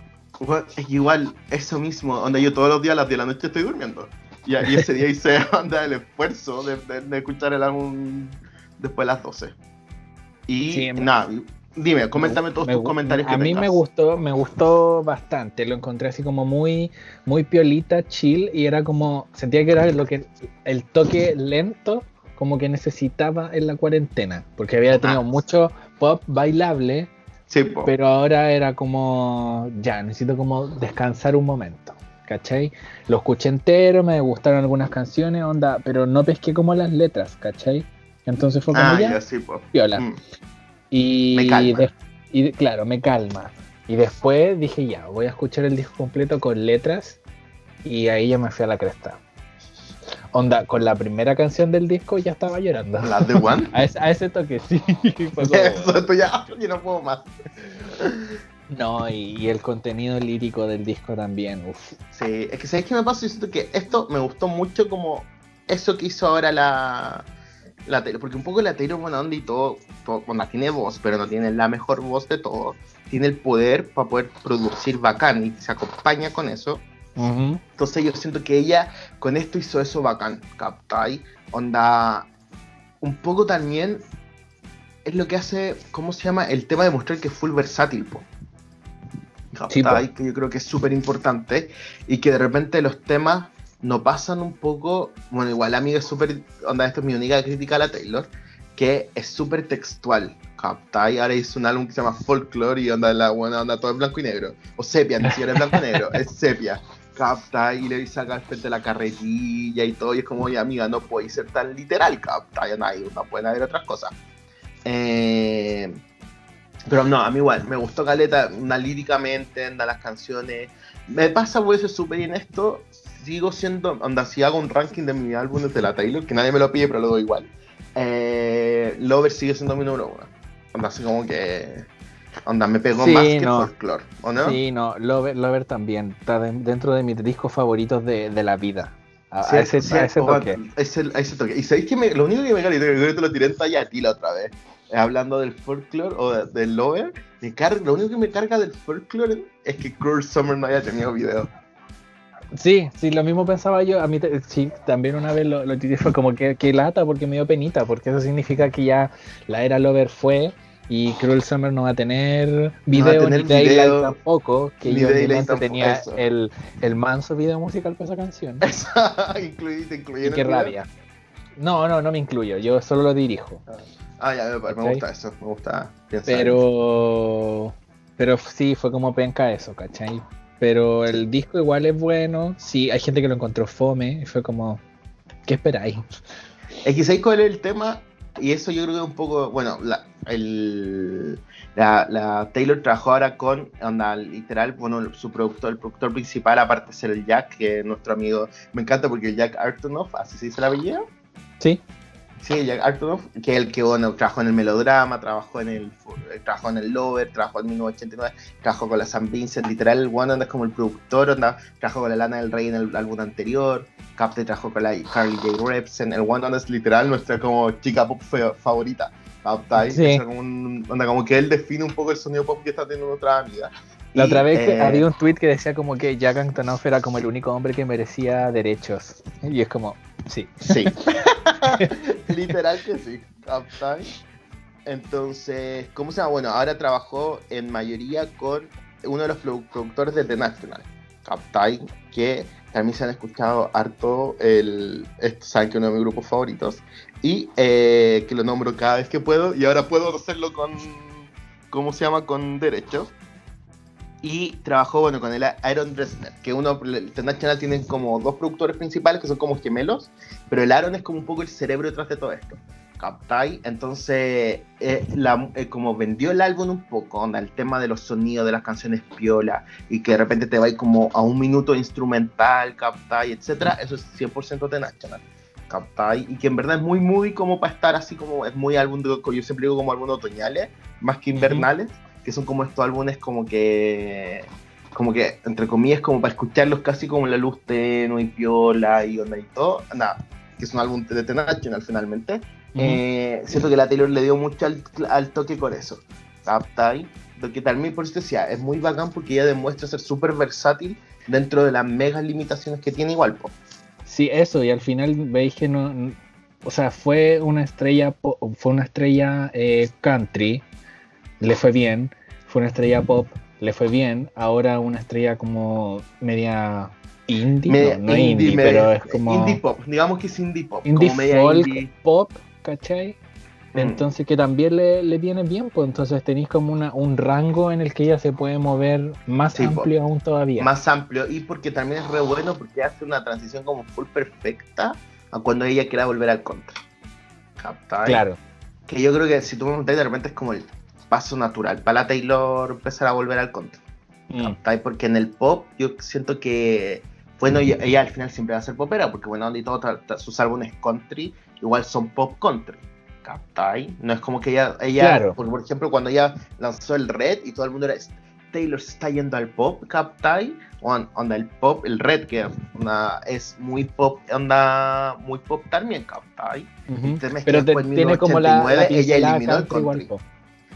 S1: Es igual, eso mismo, donde yo todos los días a las 10 de la noche estoy durmiendo. Y, ese día hice onda, el esfuerzo de, escuchar el álbum después de las 12. Y nada, Dime, coméntame todos tus comentarios.
S2: a mí me gustó, me gustó bastante. Lo encontré así como muy, muy piolita, chill y era como sentía que era lo que el toque lento como que necesitaba en la cuarentena, porque había tenido ah. mucho pop bailable, sí, pero ahora era como ya necesito como descansar un momento. ¿Cachai? Lo escuché entero, me gustaron algunas canciones, onda, pero no pesqué como las letras, ¿cachai? Entonces fue como ah, ya, sí, piola. Mm. Y, y claro, me calma. Y después dije, ya, voy a escuchar el disco completo con letras. Y ahí ya me fui a la cresta. Onda, con la primera canción del disco ya estaba llorando.
S1: ¿La de One?
S2: a, ese, toque, sí.
S1: Eso, ya, yo no puedo más.
S2: No, y, el contenido lírico del disco también, uf.
S1: Sí, es que ¿sabes qué me pasa? Yo siento que esto me gustó mucho como eso que hizo ahora la, la porque un poco la Taylor buena onda y todo, bueno, tiene voz, pero no tiene la mejor voz de todo, tiene el poder para poder producir bacán y se acompaña con eso. Entonces yo siento que ella con esto hizo eso bacán, ¿captai? Onda, un poco también es lo que hace, ¿cómo se llama? El tema de mostrar que es full versátil, po. ¿captai? que yo creo que es súper importante y que de repente los temas no pasan un poco, bueno, igual a mí es súper, onda, esto es mi única crítica a la Taylor, que es súper textual. ¿Captai? Ahora hizo un álbum que se llama Folklore y onda la buena onda todo en blanco y negro. O sepia, ni siquiera en blanco y negro, es sepia. Capta y le dice acá frente la carretilla y todo, y es como, oye amiga, no puede ser tan literal, capta, no, hay, no pueden haber otras cosas. Eh, Pero no, a mí igual, me gustó Caleta, una líricamente, anda las canciones. Me pasa, voy a ser súper en esto. Sigo siendo, anda, si hago un ranking de mis álbumes de la Taylor, que nadie me lo pide, pero lo doy igual. Eh, Lover sigue siendo mi número uno. Anda, así como que. Onda, me pegó más que Folklore, ¿o no?
S2: Sí, no, Lover, Lover también. Está dentro de mis discos favoritos de, de la vida. A, ese, ese, toque.
S1: Ese, ese, toque. Y sabéis que me, lo único que me carga, y te lo tiré en talla a ti la otra vez hablando del folklore o del lover, me carga, lo único que me carga del folklore es que Cruel Summer no haya tenido video.
S2: Sí, sí, lo mismo pensaba yo. A mí sí, también una vez lo, lo fue como que, que, lata porque me dio penita, porque eso significa que ya la era Lover fue y Cruel Summer no va a tener video ni Daylight tampoco, que yo tenía el, el, manso video musical para esa canción.
S1: incluye,
S2: y qué rabia. No, no, no me incluyo, yo solo lo dirijo.
S1: Ah. Ah, ya, me, gusta eso, me gusta
S2: Pero. Pero sí, fue como penca eso, ¿cachai? Pero el disco igual es bueno. Sí, hay gente que lo encontró fome y fue como. ¿Qué esperáis?
S1: Es que ¿sabéis cuál es el tema? Y eso yo creo que es un poco. Bueno, la, el, la, Taylor trabajó ahora con, onda, literal, bueno, su productor, el productor principal, aparte de ser el Jack, que es nuestro amigo. Me encanta porque el Jack Artonoff, así se dice la belleza.
S2: Sí.
S1: Sí, Jack Arturoff, que es el que bueno, trabajó en el melodrama, trabajó en el trabajó en el Lover, trabajó en 1989, trabajó con la San Vincent, literal, el one es como el productor, onda, trabajó con la Lana del Rey en el álbum anterior, Capte trabajó con la Carly J. Repson, el one es literal nuestra como chica pop favorita. Sí. como, onda, como que él define un poco el sonido pop que está teniendo otra amiga.
S2: La otra vez eh, había un tweet que decía como que Jack Antonoff era como el único hombre que merecía derechos. Y es como, sí.
S1: Sí. Literal que sí. Entonces, ¿cómo se llama? Bueno, ahora trabajó en mayoría con uno de los productores de The National, Captain, que también se han escuchado harto, el, saben que uno de mis grupos favoritos, y eh, que lo nombro cada vez que puedo, y ahora puedo hacerlo con, ¿cómo se llama? Con derechos y trabajó bueno con el Aaron Dresner, que uno, National tienen como dos productores principales que son como gemelos, pero el Aaron es como un poco el cerebro detrás de todo esto. Captai, entonces, eh, la, eh, como vendió el álbum un poco, onda, el tema de los sonidos de las canciones piola y que de repente te va como a un minuto instrumental, Captai, etcétera, eso es 100% de National. Captai, y que en verdad es muy muy como para estar así como es muy álbum de, yo siempre digo como álbum otoñales, más que invernales que son como estos álbumes como que como que entre comillas como para escucharlos casi como la luz tenue y piola y onda y todo nada que es un álbum de The National finalmente eh, siento que la Taylor le dio mucho al, toque con eso ahí que también por eso decía es muy bacán porque ella demuestra ser súper versátil dentro de las megas limitaciones que tiene igual po.
S2: sí eso y al final veis que no o sea fue una estrella fue una estrella eh, country le fue bien, fue una estrella pop, le fue bien, ahora una estrella como media indie, no, indie, pero es como
S1: indie pop, digamos que es indie pop,
S2: indie folk pop, ¿cachai? Mm. Entonces que también le, le, viene bien, pues entonces tenéis como una, un rango en el que ella se puede mover más amplio aún todavía.
S1: Más amplio, y porque también es re bueno porque hace una transición como full perfecta a cuando ella quiera volver al contra.
S2: Claro.
S1: Que yo creo que si tú me preguntas de repente es como el paso natural para la Taylor empezar a volver al country. Mm. Porque en el pop yo siento que, bueno, ella, al final siempre va a ser popera, porque bueno, y todos sus álbumes country igual son pop country. ¿Captai? No es como que ella, ella por, ejemplo, cuando ella lanzó el Red y todo el mundo era Taylor se está yendo al pop, ¿captai? Onda el pop, el Red, que es muy pop, onda muy pop también, ¿captai?
S2: Pero tiene como la,
S1: ella eliminó el country.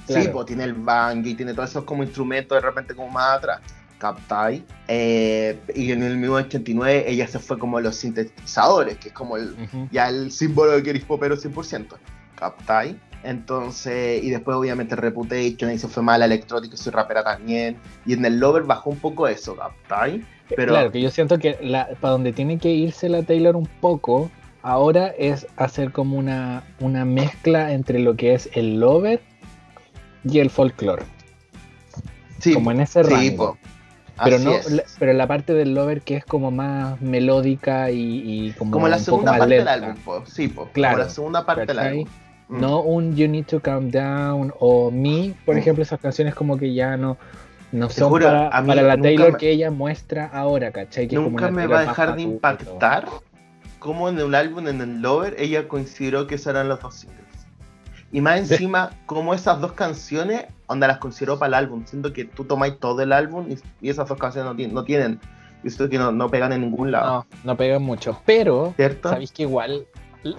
S1: Sí, pues tiene el bang y tiene todos esos como instrumentos de repente como más atrás. Captai. Eh, y en el 1989 ella se fue como los sintetizadores, que es como el, ya el símbolo de que eres popero 100%. Captai. Entonces, y después obviamente Reputation, y se fue mal electrónico y soy rapera también. Y en el Lover bajó un poco eso, Captai. Pero...
S2: Claro, que yo siento que la, para donde tiene que irse la Taylor un poco ahora es hacer como una, una mezcla entre lo que es el Lover y el folclore. Sí, como en ese rango. pero no, la, pero la parte del lover que es como más melódica y, como
S1: como la segunda parte del álbum, sí, po.
S2: claro,
S1: como la segunda parte del álbum.
S2: Mm. No un You Need to Calm Down o Me, por mm. ejemplo, esas canciones como que ya no, no son para, la Taylor que ella muestra ahora, ¿cachai? Que
S1: nunca me va a dejar de impactar como en el álbum, en el Lover, ella consideró que esos eran los dos singles. Y más encima, como esas dos canciones, onda las consideró para el álbum, siento que tú tomáis todo el álbum y, esas dos canciones no, tienen, no tienen, que no, no, pegan en ningún lado.
S2: No, no pegan mucho, pero ¿Cierto? sabéis que igual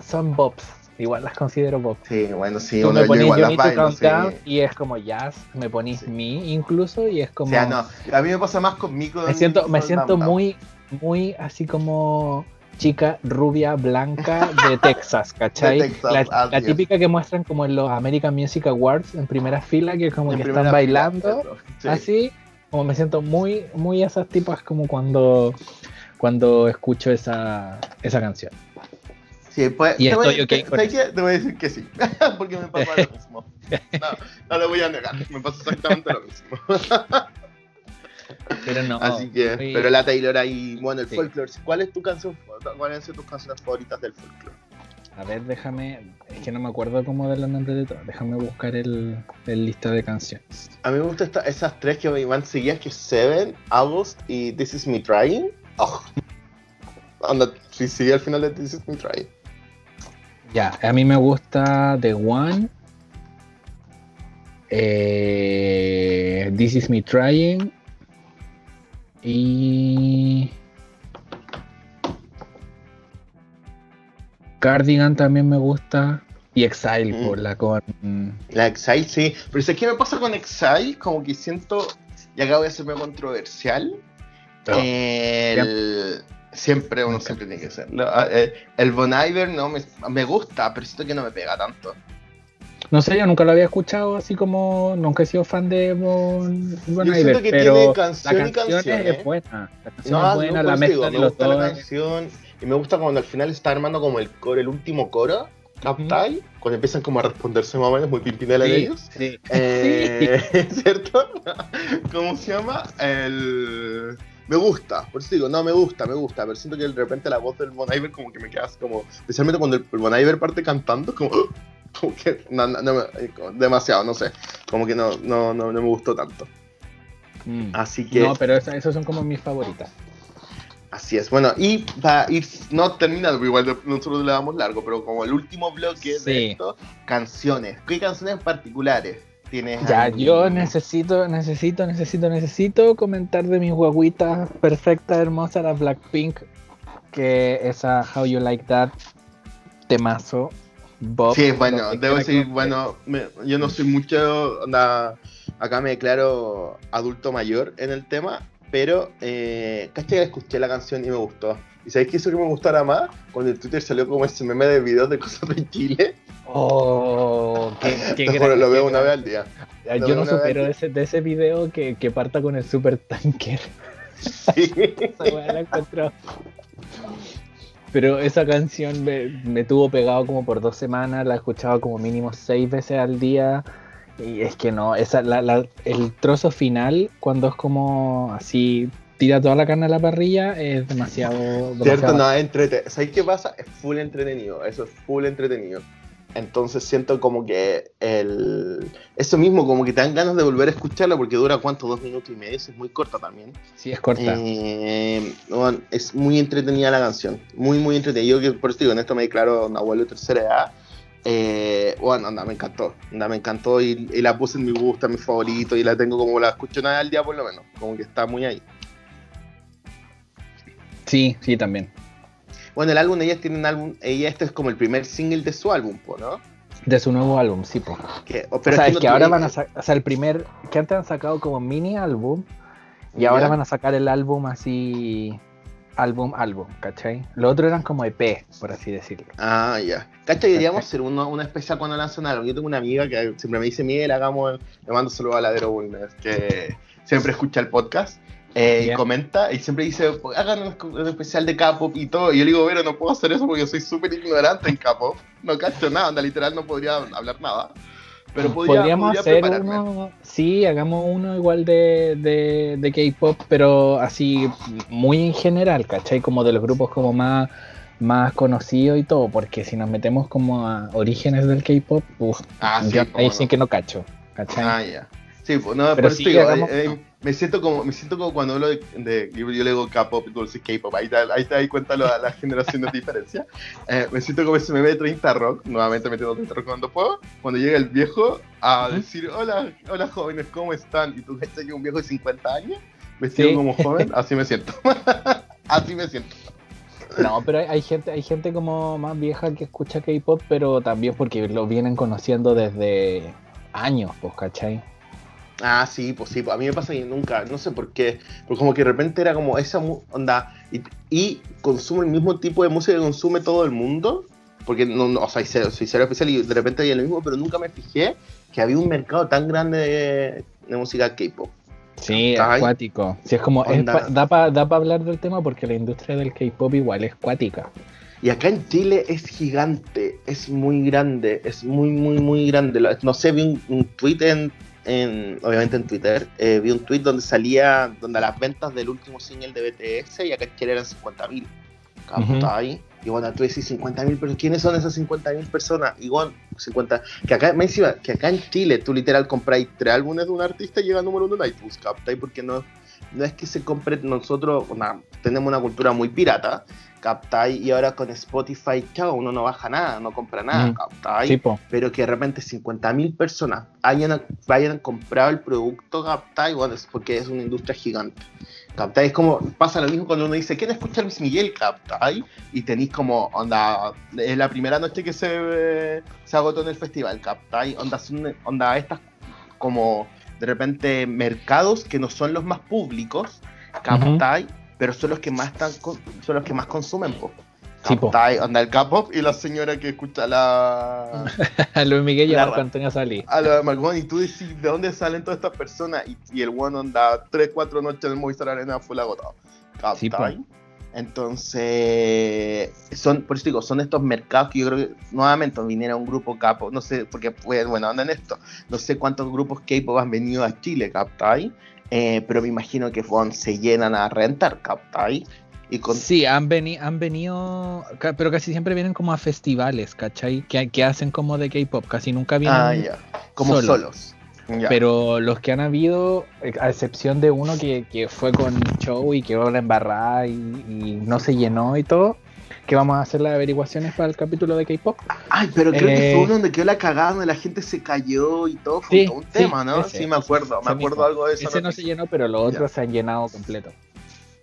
S2: son bops, igual las considero bops.
S1: Sí, bueno, sí,
S2: tú me ponís igual las y es como jazz, me ponís me incluso y es como...
S1: O sea, no, a mí me pasa más con mi
S2: Me siento, me siento muy, muy así como chica rubia blanca de Texas, ¿cachai? la, típica que muestran como en los American Music Awards en primera fila, que como que están bailando, así, como me siento muy, muy esas tipas como cuando, cuando escucho esa, esa canción.
S1: Sí, pues, y te, voy, te, te, voy a decir que sí, porque me pasa lo mismo. No, no lo voy a negar, me pasa exactamente lo mismo.
S2: Pero no.
S1: Así que, pero la Taylor ahí, bueno, el folklore. ¿Cuál es tu canción? ¿Cuáles son tus canciones favoritas del folklore?
S2: A ver, déjame, es que no me acuerdo cómo de los nombres de todas. Déjame buscar el, el, lista de canciones.
S1: A mí me gustan esas tres que me van seguidas, que es Seven, August y This Is Me Trying. Oh. Anda, si sigue al final de This Is Me Trying.
S2: Ya, a mí me gusta The One. Eh, This Is Me Trying. Y. Cardigan también me gusta. Y Exile, por mm. la con.
S1: La Exile, sí. Pero es que me pasa con Exile, como que siento. Y acá voy a hacerme controversial. el... Siempre uno siempre tiene que ser. Eh, el Bon Iver no me, me gusta, pero siento que no me pega tanto.
S2: No sé, yo nunca lo había escuchado así como. Nunca he sido fan de Bon, bon
S1: yo
S2: Iver,
S1: que
S2: pero
S1: tiene canción la canción,
S2: y canción
S1: es
S2: ¿eh? buena. La canción es buena, la mezcla de los
S1: dos. La canción, y me gusta cuando al final está armando como el coro, el último coro. Captai, cuando empiezan como a responderse más o menos muy pimpinela de ellos.
S2: Sí.
S1: Eh, ¿Cierto? ¿Cómo se llama? El me gusta, por eso digo, no me gusta, me gusta, pero siento que de repente la voz del Bon Iver como que me queda como, especialmente cuando el, Bon Iver parte cantando, como, como que no, no, demasiado, no sé, como que no, no, no, me gustó tanto. Mm. Así que...
S2: No, pero esas, son como mis favoritas.
S1: Así es, bueno, y para ir, no terminar, igual nosotros le damos largo, pero como el último bloque de esto, canciones. ¿Qué canciones particulares tienes?
S2: Ya, yo necesito, necesito, necesito, necesito comentar de mis guaguitas perfecta, hermosa, la Blackpink, que esa How You Like That, temazo,
S1: Sí, bueno, debo decir, bueno, yo no soy mucho, acá me declaro adulto mayor en el tema, pero eh, que escuché la canción y me gustó. ¿Y sabéis qué hizo que me gustara más? Cuando en Twitter salió como ese meme de videos de cosas de Chile.
S2: Oh, qué, qué
S1: Lo veo una vez al día.
S2: yo no supero de ese, de ese video que, que parta con el super tanker. Sí. Esa la encontró. Pero esa canción me, tuvo pegado como por dos semanas, la he escuchado como mínimo seis veces al día. Y es que no, esa, la, el trozo final, cuando es como así, tira toda la carne a la parrilla, es demasiado.
S1: Cierto, no, entrete. ¿Sabes qué pasa? Es full entretenido, eso es full entretenido. Entonces siento como que el... eso mismo, como que te dan ganas de volver a escucharla porque dura cuánto, dos minutos y medio, es muy corta también.
S2: Sí, es corta.
S1: Eh, es muy entretenida la canción, muy, muy entretenida. Yo que por eso digo, en esto me declaro un abuelo de tercera edad. Eh, bueno, anda, me encantó, anda, me encantó y, la puse en mi gusto, en mi favorito y la tengo como la escucho vez al día por lo menos, como que está muy ahí.
S2: Sí, sí, también.
S1: Bueno, el álbum, ellas tienen un álbum, ella este es como el primer single de su álbum, ¿no?
S2: De su nuevo álbum, sí, po. o, sea, es que, ahora van a sacar, o sea, el primer, que antes han sacado como mini álbum, y ahora van a sacar el álbum así, álbum, álbum, ¿cachai? Lo otro eran como EP, por así decirlo.
S1: Ah, ya. ¿Cachai? Deberíamos hacer uno, una especial cuando lanzan algo. Yo tengo una amiga que siempre me dice, Miguel, hagamos, le mando saludos a Ladero Bulnes, que siempre escucha el podcast. Eh, y comenta y siempre dice, hagan un, especial de K-pop y todo. Y yo le digo, pero no puedo hacer eso porque soy súper ignorante en K-pop. No cacho nada, anda, literal no podría hablar nada. Pero
S2: podríamos hacer uno, sí, hagamos uno igual de, de, de K-pop, pero así muy en general, ¿cachai? Como de los grupos como más más conocido y todo, porque si nos metemos como a orígenes del K-pop,
S1: ah,
S2: ahí sí que no cacho.
S1: ¿cachai? Ah, ya. Sí, pues no, Pero sí, eh, eh, me siento como me siento como cuando hablo de, yo, le digo K-pop dices K-pop, ahí, ahí te das cuenta la, la generación de diferencia. Eh, me siento como ese meme de 30 rock, nuevamente metiendo 30 rock cuando puedo, cuando llega el viejo a decir, hola, hola jóvenes, ¿cómo están? Y tú ves que un viejo de 50 años, vestido como joven, así me siento. así me siento.
S2: No, pero hay, gente, hay gente como más vieja que escucha K-pop, pero también porque lo vienen conociendo desde años, pues, ¿cachai?
S1: Ah, sí, pues sí, pues a mí me pasa que nunca, no sé por qué, pero como que de repente era como esa onda y, consume el mismo tipo de música que consume todo el mundo, porque no, no o sea, soy cero especial y de repente había lo mismo, pero nunca me fijé que había un mercado tan grande de, música K-pop.
S2: Sí, es acuático. Sí, es como, da para da hablar del tema porque la industria del K-pop igual es acuática.
S1: Y acá en Chile es gigante, es muy grande, es muy, muy, muy grande. No sé, vi un, un tweet en obviamente en Twitter, eh, vi un tweet donde salía, donde las ventas del último single de BTS y acá en Chile eran 50.000. ahí. Y bueno, tú decís 50.000, pero ¿quiénes son esas 50.000 personas? Igual, 50. Que acá, me decía, que acá en Chile tú literal compráis tres álbumes de un artista y llega número uno en iTunes, ¿captáis? Porque no, no es que se compre, nosotros tenemos una cultura muy pirata, ¿captáis? Y ahora con Spotify, chao, uno no baja nada, no compra nada, mm, ¿captáis? Pero que de repente 50.000 personas hayan, hayan comprado el producto, ¿captáis? Bueno, es porque es una industria gigante. ¿Captáis? Es como, pasa lo mismo cuando uno dice, ¿quién escucha Luis Miguel? ¿Captáis? Y tenéis como, onda, es la primera noche que se, se agotó en el festival, ¿captáis? Onda, onda, estas como de repente mercados que no son los más públicos, ¿captáis? Pero son los que más están son los que más consumen po. Onda el K-pop y la señora que escucha la.
S2: a Luis Miguel y a Marco Antonio Salí.
S1: A la Marco, y tú decís, ¿de dónde salen todas estas personas? Y, el one onda 3, 4 noches en el Movistar Arena fue agotado. Sí, Entonces, son, por eso digo, son estos mercados que yo creo que nuevamente viniera un grupo K-pop, no sé, porque pues, bueno, andan esto, no sé cuántos grupos K-pop han venido a Chile, ¿captai? Eh, pero me imagino que se llenan a rentar, ¿cachai?
S2: Y con... Sí, han, han venido, pero casi siempre vienen como a festivales, ¿cachai? Que, que hacen como de K-pop, casi nunca vienen ah, ya.
S1: como solos.
S2: Pero los que han habido, eh, a excepción de uno que, que fue con show y quedó la embarrada y, y no se llenó y todo, que vamos a hacer las averiguaciones para el capítulo de K-pop.
S1: Ay, pero creo que fue eh, uno donde quedó la cagada, donde la gente se cayó y todo. Fue un tema, ¿no? sí, me acuerdo. Me acuerdo algo de eso.
S2: Ese no se llenó, pero los otros se han llenado completo.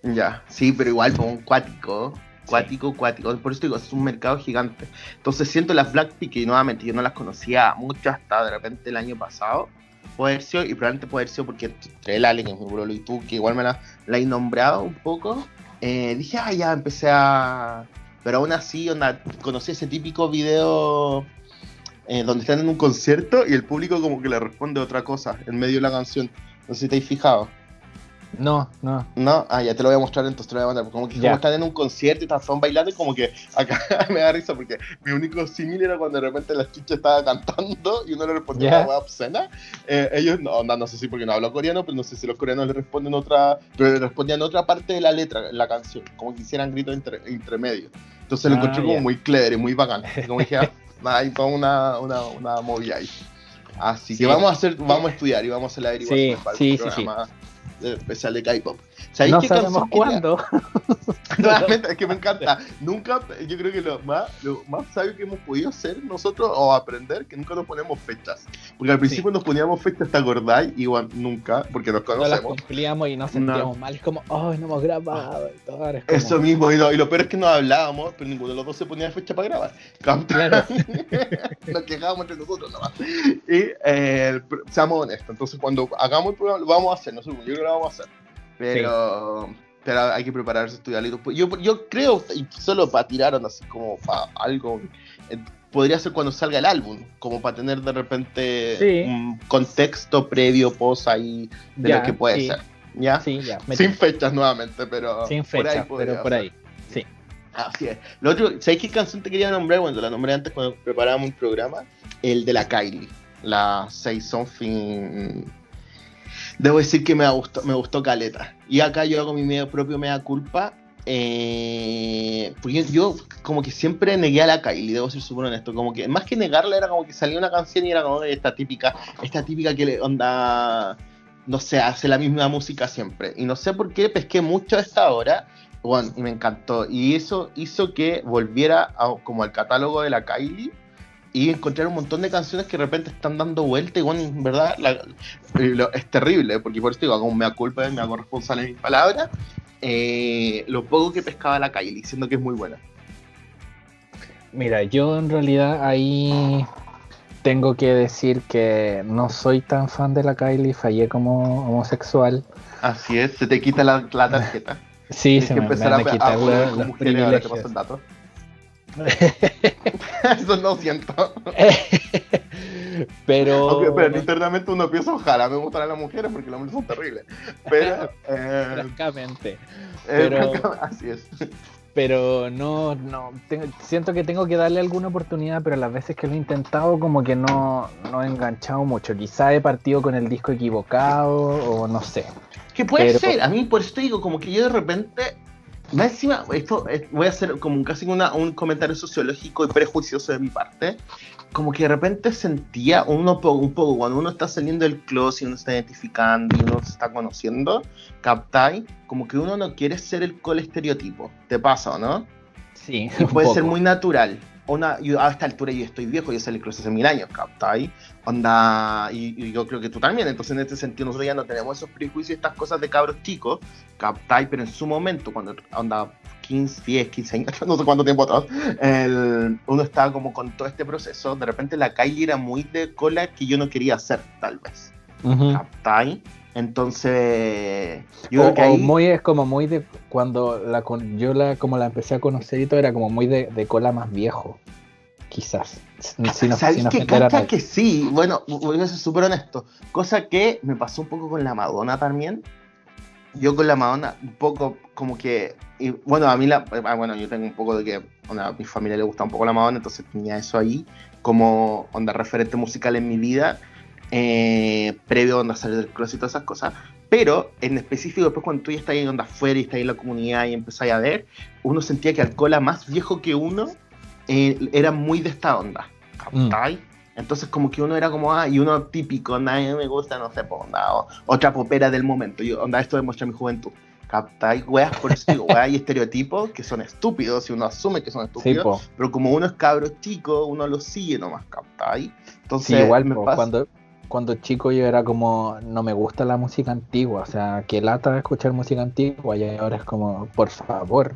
S1: Ya, sí, pero igual fue un cuático. Cuático, cuático. Por eso digo, es un mercado gigante. Entonces siento las Blackpink, y nuevamente yo no las conocía mucho hasta de repente el año pasado. Puede ser, y probablemente puede ser porque entre el Alien, mi brolo, y tú, que igual me la, la he nombrado un poco, eh, dije, ah, ya empecé a, pero aún así, onda, conocí ese típico video eh, donde están en un concierto y el público como que le responde otra cosa en medio de la canción. No sé si te has fijado.
S2: No, no.
S1: No, ah, ya te lo voy a mostrar, entonces te lo voy a mandar. Como que como están en un concierto y están bailando y como que acá me da risa porque mi único símil era cuando de repente la chucha estaba cantando y uno le respondía una hueá obscena. Eh, ellos, no, no, sé si porque no hablo coreano, pero no sé si los coreanos le responden otra, pero le respondían otra parte de la letra, la canción, como que hicieran gritos entre, medio. Entonces lo ah, encontré como muy clever y muy bacán. Como dije, ah, hay toda una, una, una movida ahí. Así que vamos a hacer, vamos a estudiar y vamos a la averiguación
S2: sí, para el programa
S1: especial de K-pop.
S2: No sabemos cuándo.
S1: Nuevamente, es que me encanta. Nunca, yo creo que lo más, lo más sabio que hemos podido hacer nosotros o aprender, que nunca nos ponemos fechas. Porque al principio nos poníamos fechas, ¿te acordáis? Igual nunca, porque nos conocemos. No las
S2: cumplíamos y nos sentíamos mal. Es como, ¡ay, no hemos grabado! Y todo.
S1: Eso mismo, y lo, y lo, peor es que no hablábamos, pero ninguno de los dos se ponía fecha para grabar. Claro. nos quejábamos entre nosotros nomás. Y eh, seamos honestos, entonces cuando hagamos el programa, lo vamos a hacer, no sé, yo creo lo vamos a hacer. Pero, pero hay que prepararse, estudiar. Yo, yo creo, y solo para tirar así como para algo, eh, podría ser cuando salga el álbum, como para tener de repente un contexto previo, post ahí de lo que puede ser. ¿Ya?
S2: Sí, ya.
S1: Sin fechas nuevamente, pero.
S2: Sin fechas, pero por ahí. Sí.
S1: Así es. Lo otro, ¿sabes qué canción te quería nombrar? Bueno, la nombré antes cuando preparábamos un programa. El de la Kylie. La Say Something Debo decir que me gustó, me gustó Caleta. Y acá yo hago mi medio propio mea culpa. eh, porque yo como que siempre negué a la Kylie, debo ser súper honesto, como que más que negarla era como que salía una canción y era como esta típica, esta típica que le onda, no sé, hace la misma música siempre. Y no sé por qué pesqué mucho a esta hora, bueno, y me encantó. Y eso hizo que volviera como al catálogo de la Kylie y encontrar un montón de canciones que de repente están dando vuelta y bueno, en verdad es terrible, porque por eso digo, como me da culpa, me hago responsable de mis palabras, eh, lo poco que pescaba la Kylie, diciendo que es muy buena.
S2: Mira, yo en realidad ahí tengo que decir que no soy tan fan de la Kylie, fallé como homosexual.
S1: Así es, se te quita la, tarjeta.
S2: Sí, se me, van a, quitar los privilegios.
S1: Eso no siento.
S2: pero...
S1: pero internamente uno piensa, ojalá me gustan las mujeres porque los hombres son terribles. Pero...
S2: Eh, francamente.
S1: Eh, pero... así es.
S2: Pero no, no, siento que tengo que darle alguna oportunidad, pero las veces que lo he intentado como que no, no he enganchado mucho. Quizá he partido con el disco equivocado o no sé.
S1: Que puede ser, a mí por eso te digo, como que yo de repente más encima, esto voy a hacer como casi una, un comentario sociológico y prejuicioso de mi parte. Como que de repente sentía uno un poco cuando uno está saliendo del closet y uno está identificando y uno se está conociendo, captai, como que uno no quiere ser el col estereotipo. ¿Te pasa o no?
S2: Sí.
S1: Y puede ser muy natural una, yo a esta altura yo estoy viejo, yo salí incluso hace mil años, ¿captai? Onda, y, yo creo que tú también, entonces en este sentido nosotros ya no tenemos esos prejuicios y estas cosas de cabros chicos, ¿captai? Pero en su momento, cuando onda 15, 10, 15 años, no sé cuánto tiempo atrás, el, uno estaba como con todo este proceso, de repente la calle era muy de cola que yo no quería hacer, tal vez, ¿captai? Entonces,
S2: yo creo que muy es como muy de cuando la yo la como la empecé a conocer y todo era como muy de, cola más viejo, quizás.
S1: Si ¿Sabes qué? que sí, bueno, voy a ser súper honesto. Cosa que me pasó un poco con la Madonna también. Yo con la Madonna, un poco como que. bueno, a mí la. Ah, bueno, yo tengo un poco de que a mi familia le gusta un poco la Madonna, entonces tenía eso ahí como onda referente musical en mi vida eh, previo a salir del closet y todas esas cosas. Pero en específico, después cuando tú ya estás ahí onda afuera y estás ahí en la comunidad y empezás a ver, uno sentía que Alcola más viejo que uno eh, era muy de esta onda. Mm. Entonces como que uno era como, ah, y uno típico, nadie me gusta, no sé, pues, onda, otra popera del momento. Yo, onda, esto demuestra mi juventud. ¿Captai? Weas, por eso digo, weas, hay estereotipos que son estúpidos y uno asume que son estúpidos, pero como uno es cabro chico, uno lo sigue nomás, ¿captai?
S2: Entonces, igual me pasa... cuando, cuando chico yo era como, no me gusta la música antigua, o sea, que lata de escuchar música antigua y ahora es como, por favor.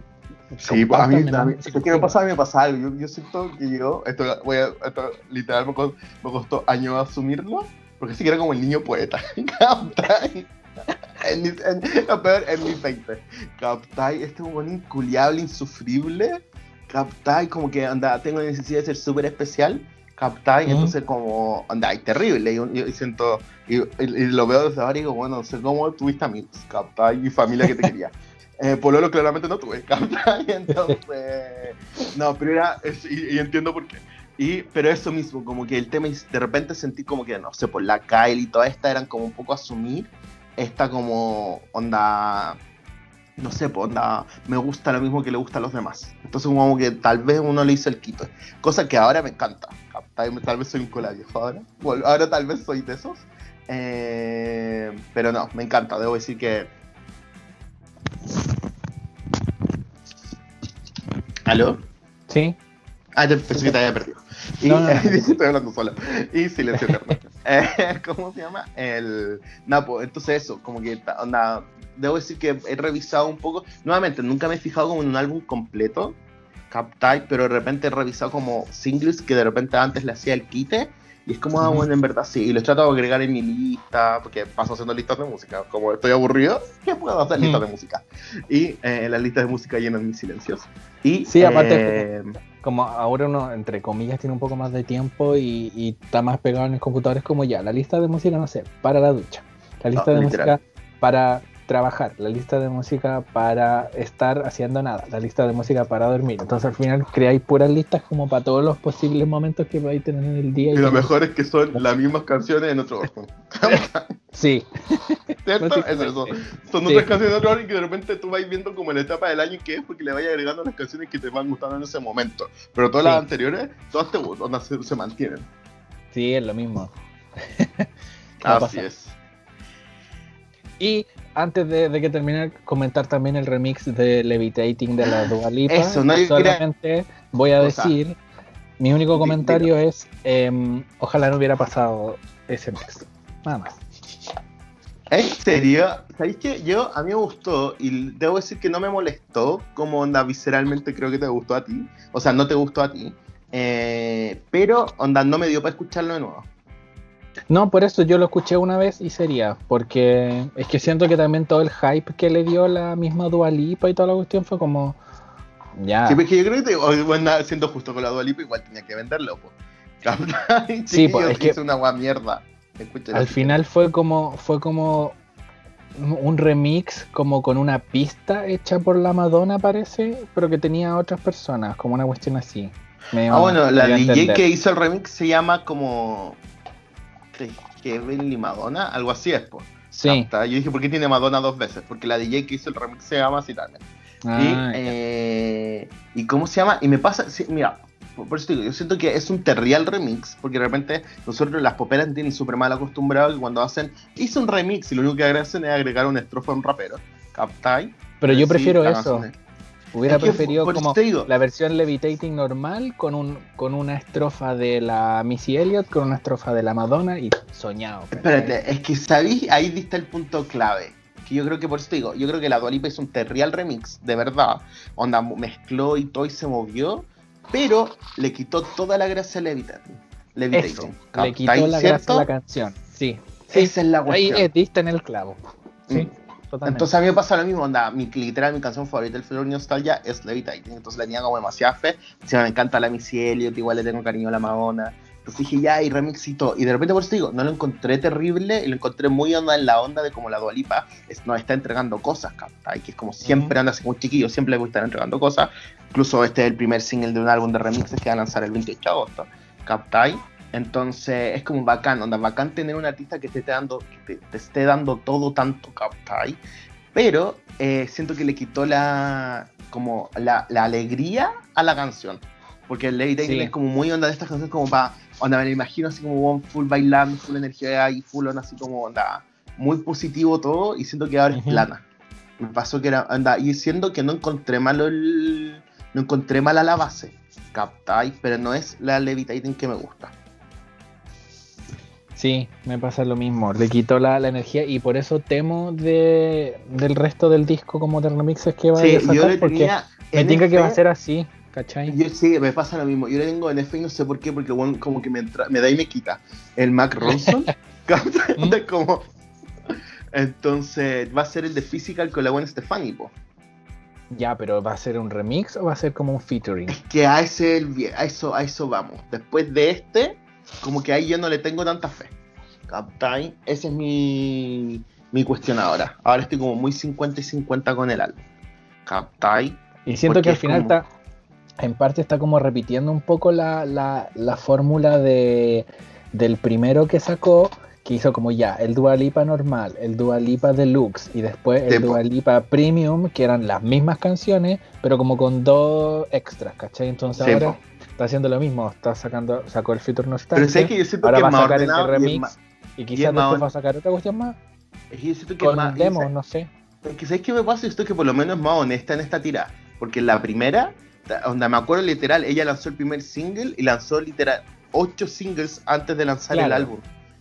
S1: Sí, a mí, a mí ¿qué me pasa? Me pasa algo. Yo, yo siento que yo, esto, voy a, esto literal me costó, me costó años asumirlo, porque sí que era como el niño poeta. ¿Captai? en, en, lo peor, en mi peite. ¿Captai? Este es un inculiable, insufrible. ¿Captai? Como que anda, tengo necesidad de ser súper especial captai, entonces como, anda, es terrible, y, siento, y, lo veo desde ahora y digo, bueno, no sé cómo tuviste amigos, captai, y familia que te quería. eh, Pololo claramente no tuve, captai, entonces, no, pero era, y, entiendo por qué. Y, pero eso mismo, como que el tema, de repente sentí como que, no sé, por la Kyle y toda esta eran como un poco asumir esta como onda no sé, pues onda, me gusta lo mismo que le gusta a los demás. Entonces como que tal vez uno le hizo el quito. Cosa que ahora me encanta. Tal, vez soy un cola viejo ahora. Bueno, ahora tal vez soy de esos. Eh, pero no, me encanta. Debo decir que... ¿Aló?
S2: Sí.
S1: Ah, pensé que te había perdido. Y no, estoy hablando solo. Y silencio eterno. Eh, ¿Cómo se llama? El. No, pues entonces eso, como que onda, debo decir que he revisado un poco. Nuevamente, nunca me he fijado como en un álbum completo, Captai, pero de repente he revisado como singles que de repente antes le hacía el quite. Y es como, ah, bueno, en verdad sí. Y los trato de agregar en mi lista, porque paso haciendo listas de música. Como estoy aburrido, ¿qué puedo hacer listas de música? Y eh, las listas de música llenan mis silencios. Y,
S2: sí, aparte, eh, como ahora uno, entre comillas, tiene un poco más de tiempo y, está más pegado en el computador, es como ya, la lista de música, no sé, para la ducha. La lista de música para trabajar, la lista de música para estar haciendo nada, la lista de música para dormir. Entonces al final creáis puras listas como para todos los posibles momentos que vais a tener en el día.
S1: Y, lo mejor es que son las mismas canciones en otro orden.
S2: Sí.
S1: ¿Cierto? Es eso. Son otras canciones de otro orden que de repente tú vas viendo como la etapa del año que es porque le vayas agregando las canciones que te van gustando en ese momento. Pero todas las anteriores, todas te gustan, se, se mantienen.
S2: Sí, es lo mismo.
S1: Así es.
S2: Y antes de, que termine, comentar también el remix de Levitating de la Dua Lipa. Eso, no Solamente voy a decir, mi único comentario es, em, ojalá no hubiera pasado ese mix. Nada más.
S1: ¿En serio? ¿Sabéis que yo, a mí me gustó, y debo decir que no me molestó, como onda visceralmente creo que te gustó a ti, o sea, no te gustó a ti, eh, pero onda no me dio para escucharlo de nuevo.
S2: No, por eso yo lo escuché una vez y sería, porque es que siento que también todo el hype que le dio la misma Dualipa y toda la cuestión fue como, ya.
S1: Sí, porque yo creo que, bueno, siendo justo con la Dualipa, igual tenía que venderlo, pues.
S2: sí, pues es que
S1: es una guay mierda.
S2: Al final fue como, fue como un remix como con una pista hecha por la Madonna parece, pero que tenía otras personas, como una cuestión así.
S1: ah, bueno, la DJ que hizo el remix se llama como Kevin y Madonna, algo así es, pues.
S2: Sí.
S1: Yo dije, ¿por qué tiene Madonna dos veces? Porque la DJ que hizo el remix se llama así también. Ah, y, eh, y, cómo se llama, y me pasa, mira, por eso digo, yo siento que es un terrial remix, porque de repente nosotros las poperas tienen súper mal acostumbrado que cuando hacen, hice un remix y lo único que hacen es agregar una estrofa a un rapero. ¿Captai?
S2: Pero yo prefiero eso. Hubiera preferido como la versión Levitating normal con un con una estrofa de la Missy Elliott, con una estrofa de la Madonna y soñado.
S1: Espérate, es que sabéis, ahí diste el punto clave. Que yo creo que por eso digo, yo creo que la Dualipa es un terrial remix, de verdad. Onda, mezcló y todo y se movió pero le quitó toda la gracia a Levitating.
S2: Levitating. le quitó la gracia a la canción. Sí.
S1: Esa es la cuestión.
S2: Ahí diste en el clavo. Sí.
S1: Mm. Entonces a mí me pasa lo mismo, onda, mi, literal, mi canción favorita del Flor Nostalgia es Levitating, entonces le tenía como demasiada fe, me encanta la Missy Elliott, igual le tengo cariño a la Madonna, entonces dije ya, y remix y de repente por eso digo, no lo encontré terrible, y lo encontré muy onda en la onda de como la Dualipa nos está entregando cosas, ¿captai? Que es como siempre anda así como chiquillo, siempre le gusta estar entregando cosas, Incluso este es el primer single de un álbum de remixes que va a lanzar el 28 de agosto. ¿Captai? Entonces es como bacán, onda, bacán tener un artista que te esté dando, que te, esté dando todo tanto, ¿captai? Pero eh, siento que le quitó la como la, alegría a la canción. Porque el Lady sí. es como muy onda de estas canciones como para, onda, me lo imagino así como full bailando, full energía y full onda así como onda, muy positivo todo y siento que ahora es plana. Me pasó que era, onda, y siendo que no encontré malo el, no encontré mal a la base, captáis, pero no es la Levitating que me gusta.
S2: Sí, me pasa lo mismo. Le quitó la, energía y por eso temo de, del resto del disco como de remixes que va a sacar yo le porque me tinca que va a ser así, ¿cachai?
S1: Yo sí, me pasa lo mismo. Yo le tengo en F y no sé por qué, porque bueno, como que me, me da y me quita. El Mac Ronson, ¿Mm? como... Entonces va a ser el de Physical con la buena Stefani, po.
S2: Ya, pero ¿va a ser un remix o va a ser como un featuring?
S1: Es que a, ese, a, eso, a eso vamos. Después de este, como que ahí yo no le tengo tanta fe. ¿Captai? Ese es mi, mi cuestión ahora. Ahora estoy como muy 50 y 50 con el álbum. ¿Captai?
S2: Y siento que al final está, en parte está como repitiendo un poco la, la, la fórmula de, del primero que sacó que hizo como ya el Dualipa normal, el Dualipa Deluxe y después el Dualipa Premium, que eran las mismas canciones, pero como con dos extras, ¿cachai? Entonces ahora está haciendo lo mismo, está sacando, sacó el Future Nostalgia,
S1: pero sé que yo siento
S2: ahora
S1: que
S2: va a sacar este remix y, quizás después va a sacar otra cuestión más.
S1: Es que yo siento que con más,
S2: demo, no sé.
S1: Es que ¿sabes qué me pasa? Esto que por lo menos es más honesta en esta tira, porque la primera, donde me acuerdo literal, ella lanzó el primer single y lanzó literal ocho singles antes de lanzar el álbum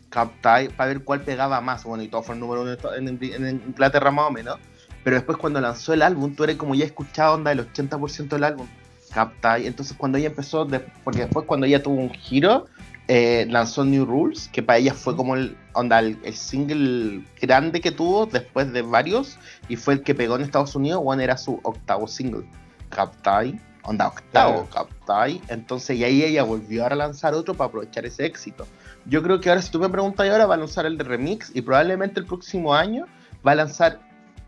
S1: captai para ver cuál pegaba más. Bueno, y todo fue el número uno en, en, Inglaterra más o menos. Pero después cuando lanzó el álbum, tú eres como ya escuchado onda el 80% del álbum. Captai. Entonces cuando ella empezó, porque después cuando ella tuvo un giro, eh, lanzó New Rules, que para ella fue como el, onda, el, single grande que tuvo después de varios, y fue el que pegó en Estados Unidos, bueno, era su octavo single. Captai. Onda octavo, Captai. Entonces y ahí ella volvió a lanzar otro para aprovechar ese éxito. Yo creo que ahora, si tú me preguntas ahora, va a lanzar el de remix y probablemente el próximo año va a lanzar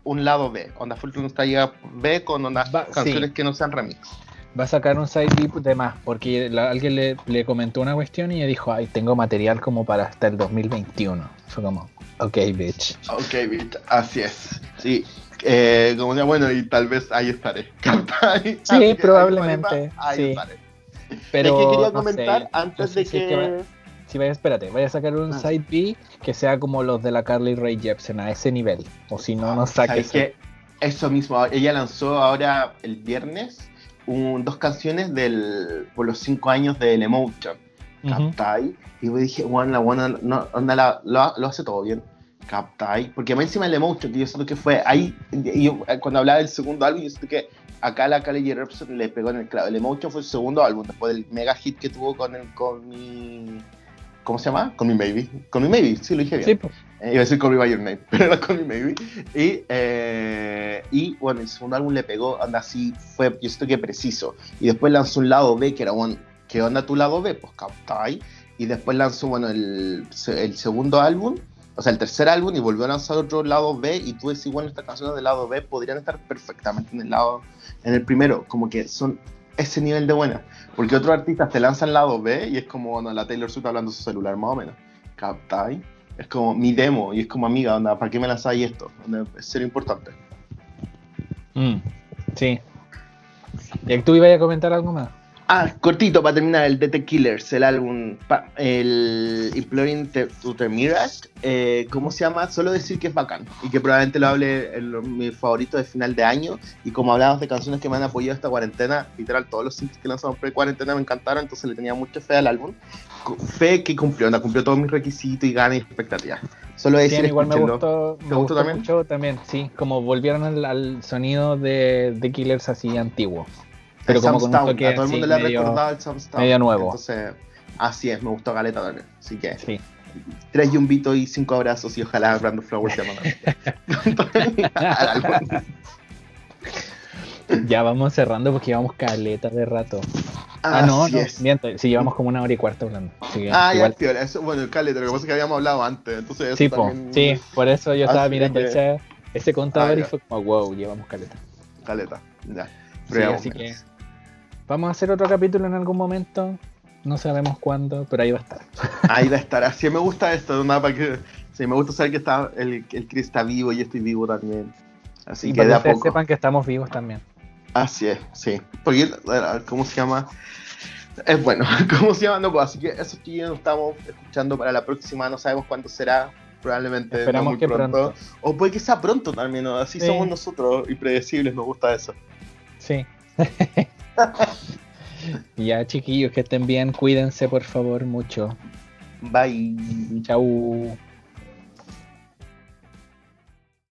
S1: un lado B, onda Full Nostalgia B con unas canciones que no sean remix.
S2: Va a sacar un side beat de más, porque alguien le, le, comentó una cuestión y ella dijo, ay, tengo material como para hasta el 2021. Fue como, ok, bitch.
S1: Ok, bitch, así es. Sí, eh, como sea, bueno, y tal vez ahí estaré.
S2: sí, probablemente. Ahí, sí. estaré.
S1: Pero, es que quería comentar antes de que...
S2: Si vaya, espérate, vaya a sacar un ah. side B que sea como los de la Carly Rae Jepsen a ese nivel. O si no, no saques.
S1: que eso mismo, ella lanzó ahora el viernes dos canciones del, por los cinco años del Emotion. Captai. Y yo dije, bueno, la buena no, onda, lo, hace todo bien. Captai. Porque más encima el Emotion, que yo siento que fue ahí. yo, cuando hablaba del segundo álbum, yo siento que acá la Carly Repson le pegó en el clavo. El Emotion fue su segundo álbum, después del mega hit que tuvo con, el, con mi. ¿Cómo se llama? Con mi Maybe. Con mi Maybe, sí lo dije bien. Sí, pues. Eh, iba a decir Call Me By Your Name, pero era Call Me Maybe. Y, eh, y bueno, el segundo álbum le pegó, anda así, fue, yo siento que preciso. Y después lanzó un lado B, que era, bueno, ¿qué onda tu lado B? Pues ahí. Y después lanzó, bueno, el, el segundo álbum, o sea, el tercer álbum, y volvió a lanzar otro lado B. Y tú decís, bueno, estas canciones del lado B podrían estar perfectamente en el lado, en el primero, como que son ese nivel de buena. Porque otros artistas te lanzan lado B y es como, la Taylor Swift hablando su celular, más o menos. ¿Captai? es como mi demo y es como amiga, onda, ¿para qué me lanzáis esto? es ser importante.
S2: Mm, sí. ¿Y tú ibas a comentar algo más?
S1: Ah, cortito para terminar, el The Killers, el álbum, el Imploring to the Mirage, eh, ¿cómo se llama? Solo decir que es bacán y que probablemente lo hable en mi favorito de final de año. Y como hablamos de canciones que me han apoyado esta cuarentena, literal, todos los singles que lanzamos pre-cuarentena me encantaron, entonces le tenía mucha fe al álbum. Fe que cumplió, anda, cumplió todos mis requisitos y ganas y expectativas. Solo decir,
S2: igual me gustó, me gustó, también? mucho también, sí, como volvieron al, al sonido de The Killers así antiguo.
S1: Pero como con a todo el mundo le ha recordado el Samstown.
S2: Medio nuevo.
S1: Entonces, así es, me gustó Galeta también. Así que, sí. tres yumbitos y cinco abrazos y ojalá Brando Flowers se
S2: Ya vamos cerrando porque llevamos caleta de rato. ah, no, no, miento, sí, llevamos como una hora y cuarto hablando.
S1: ah, igual. ya, tío, eso, bueno, el caleta, lo que pasa es que habíamos hablado antes, entonces eso
S2: sí, también... sí, por eso yo estaba mirando ese, ese contador ah, y fue como, wow, llevamos caleta.
S1: Caleta, ya.
S2: Sí, así que Vamos a hacer otro capítulo en algún momento. No sabemos cuándo, pero ahí va a estar.
S1: Ahí va a estar. Así me gusta esto, nada para que. Sí, me gusta saber que está el, el Chris está vivo y yo estoy vivo también. Así y que
S2: de a poco. sepan que estamos vivos también.
S1: Así es, sí. Porque, ¿cómo se llama? Es bueno, ¿cómo se llama? No, pues, así que eso que nos estamos escuchando para la próxima, no sabemos cuándo será. Probablemente
S2: Esperamos que pronto.
S1: O puede que sea pronto también, ¿no? Así somos nosotros, impredecibles, nos gusta eso.
S2: Sí. ya, chiquillos, que estén bien. Cuídense, por favor, mucho.
S1: Bye.
S2: Chau.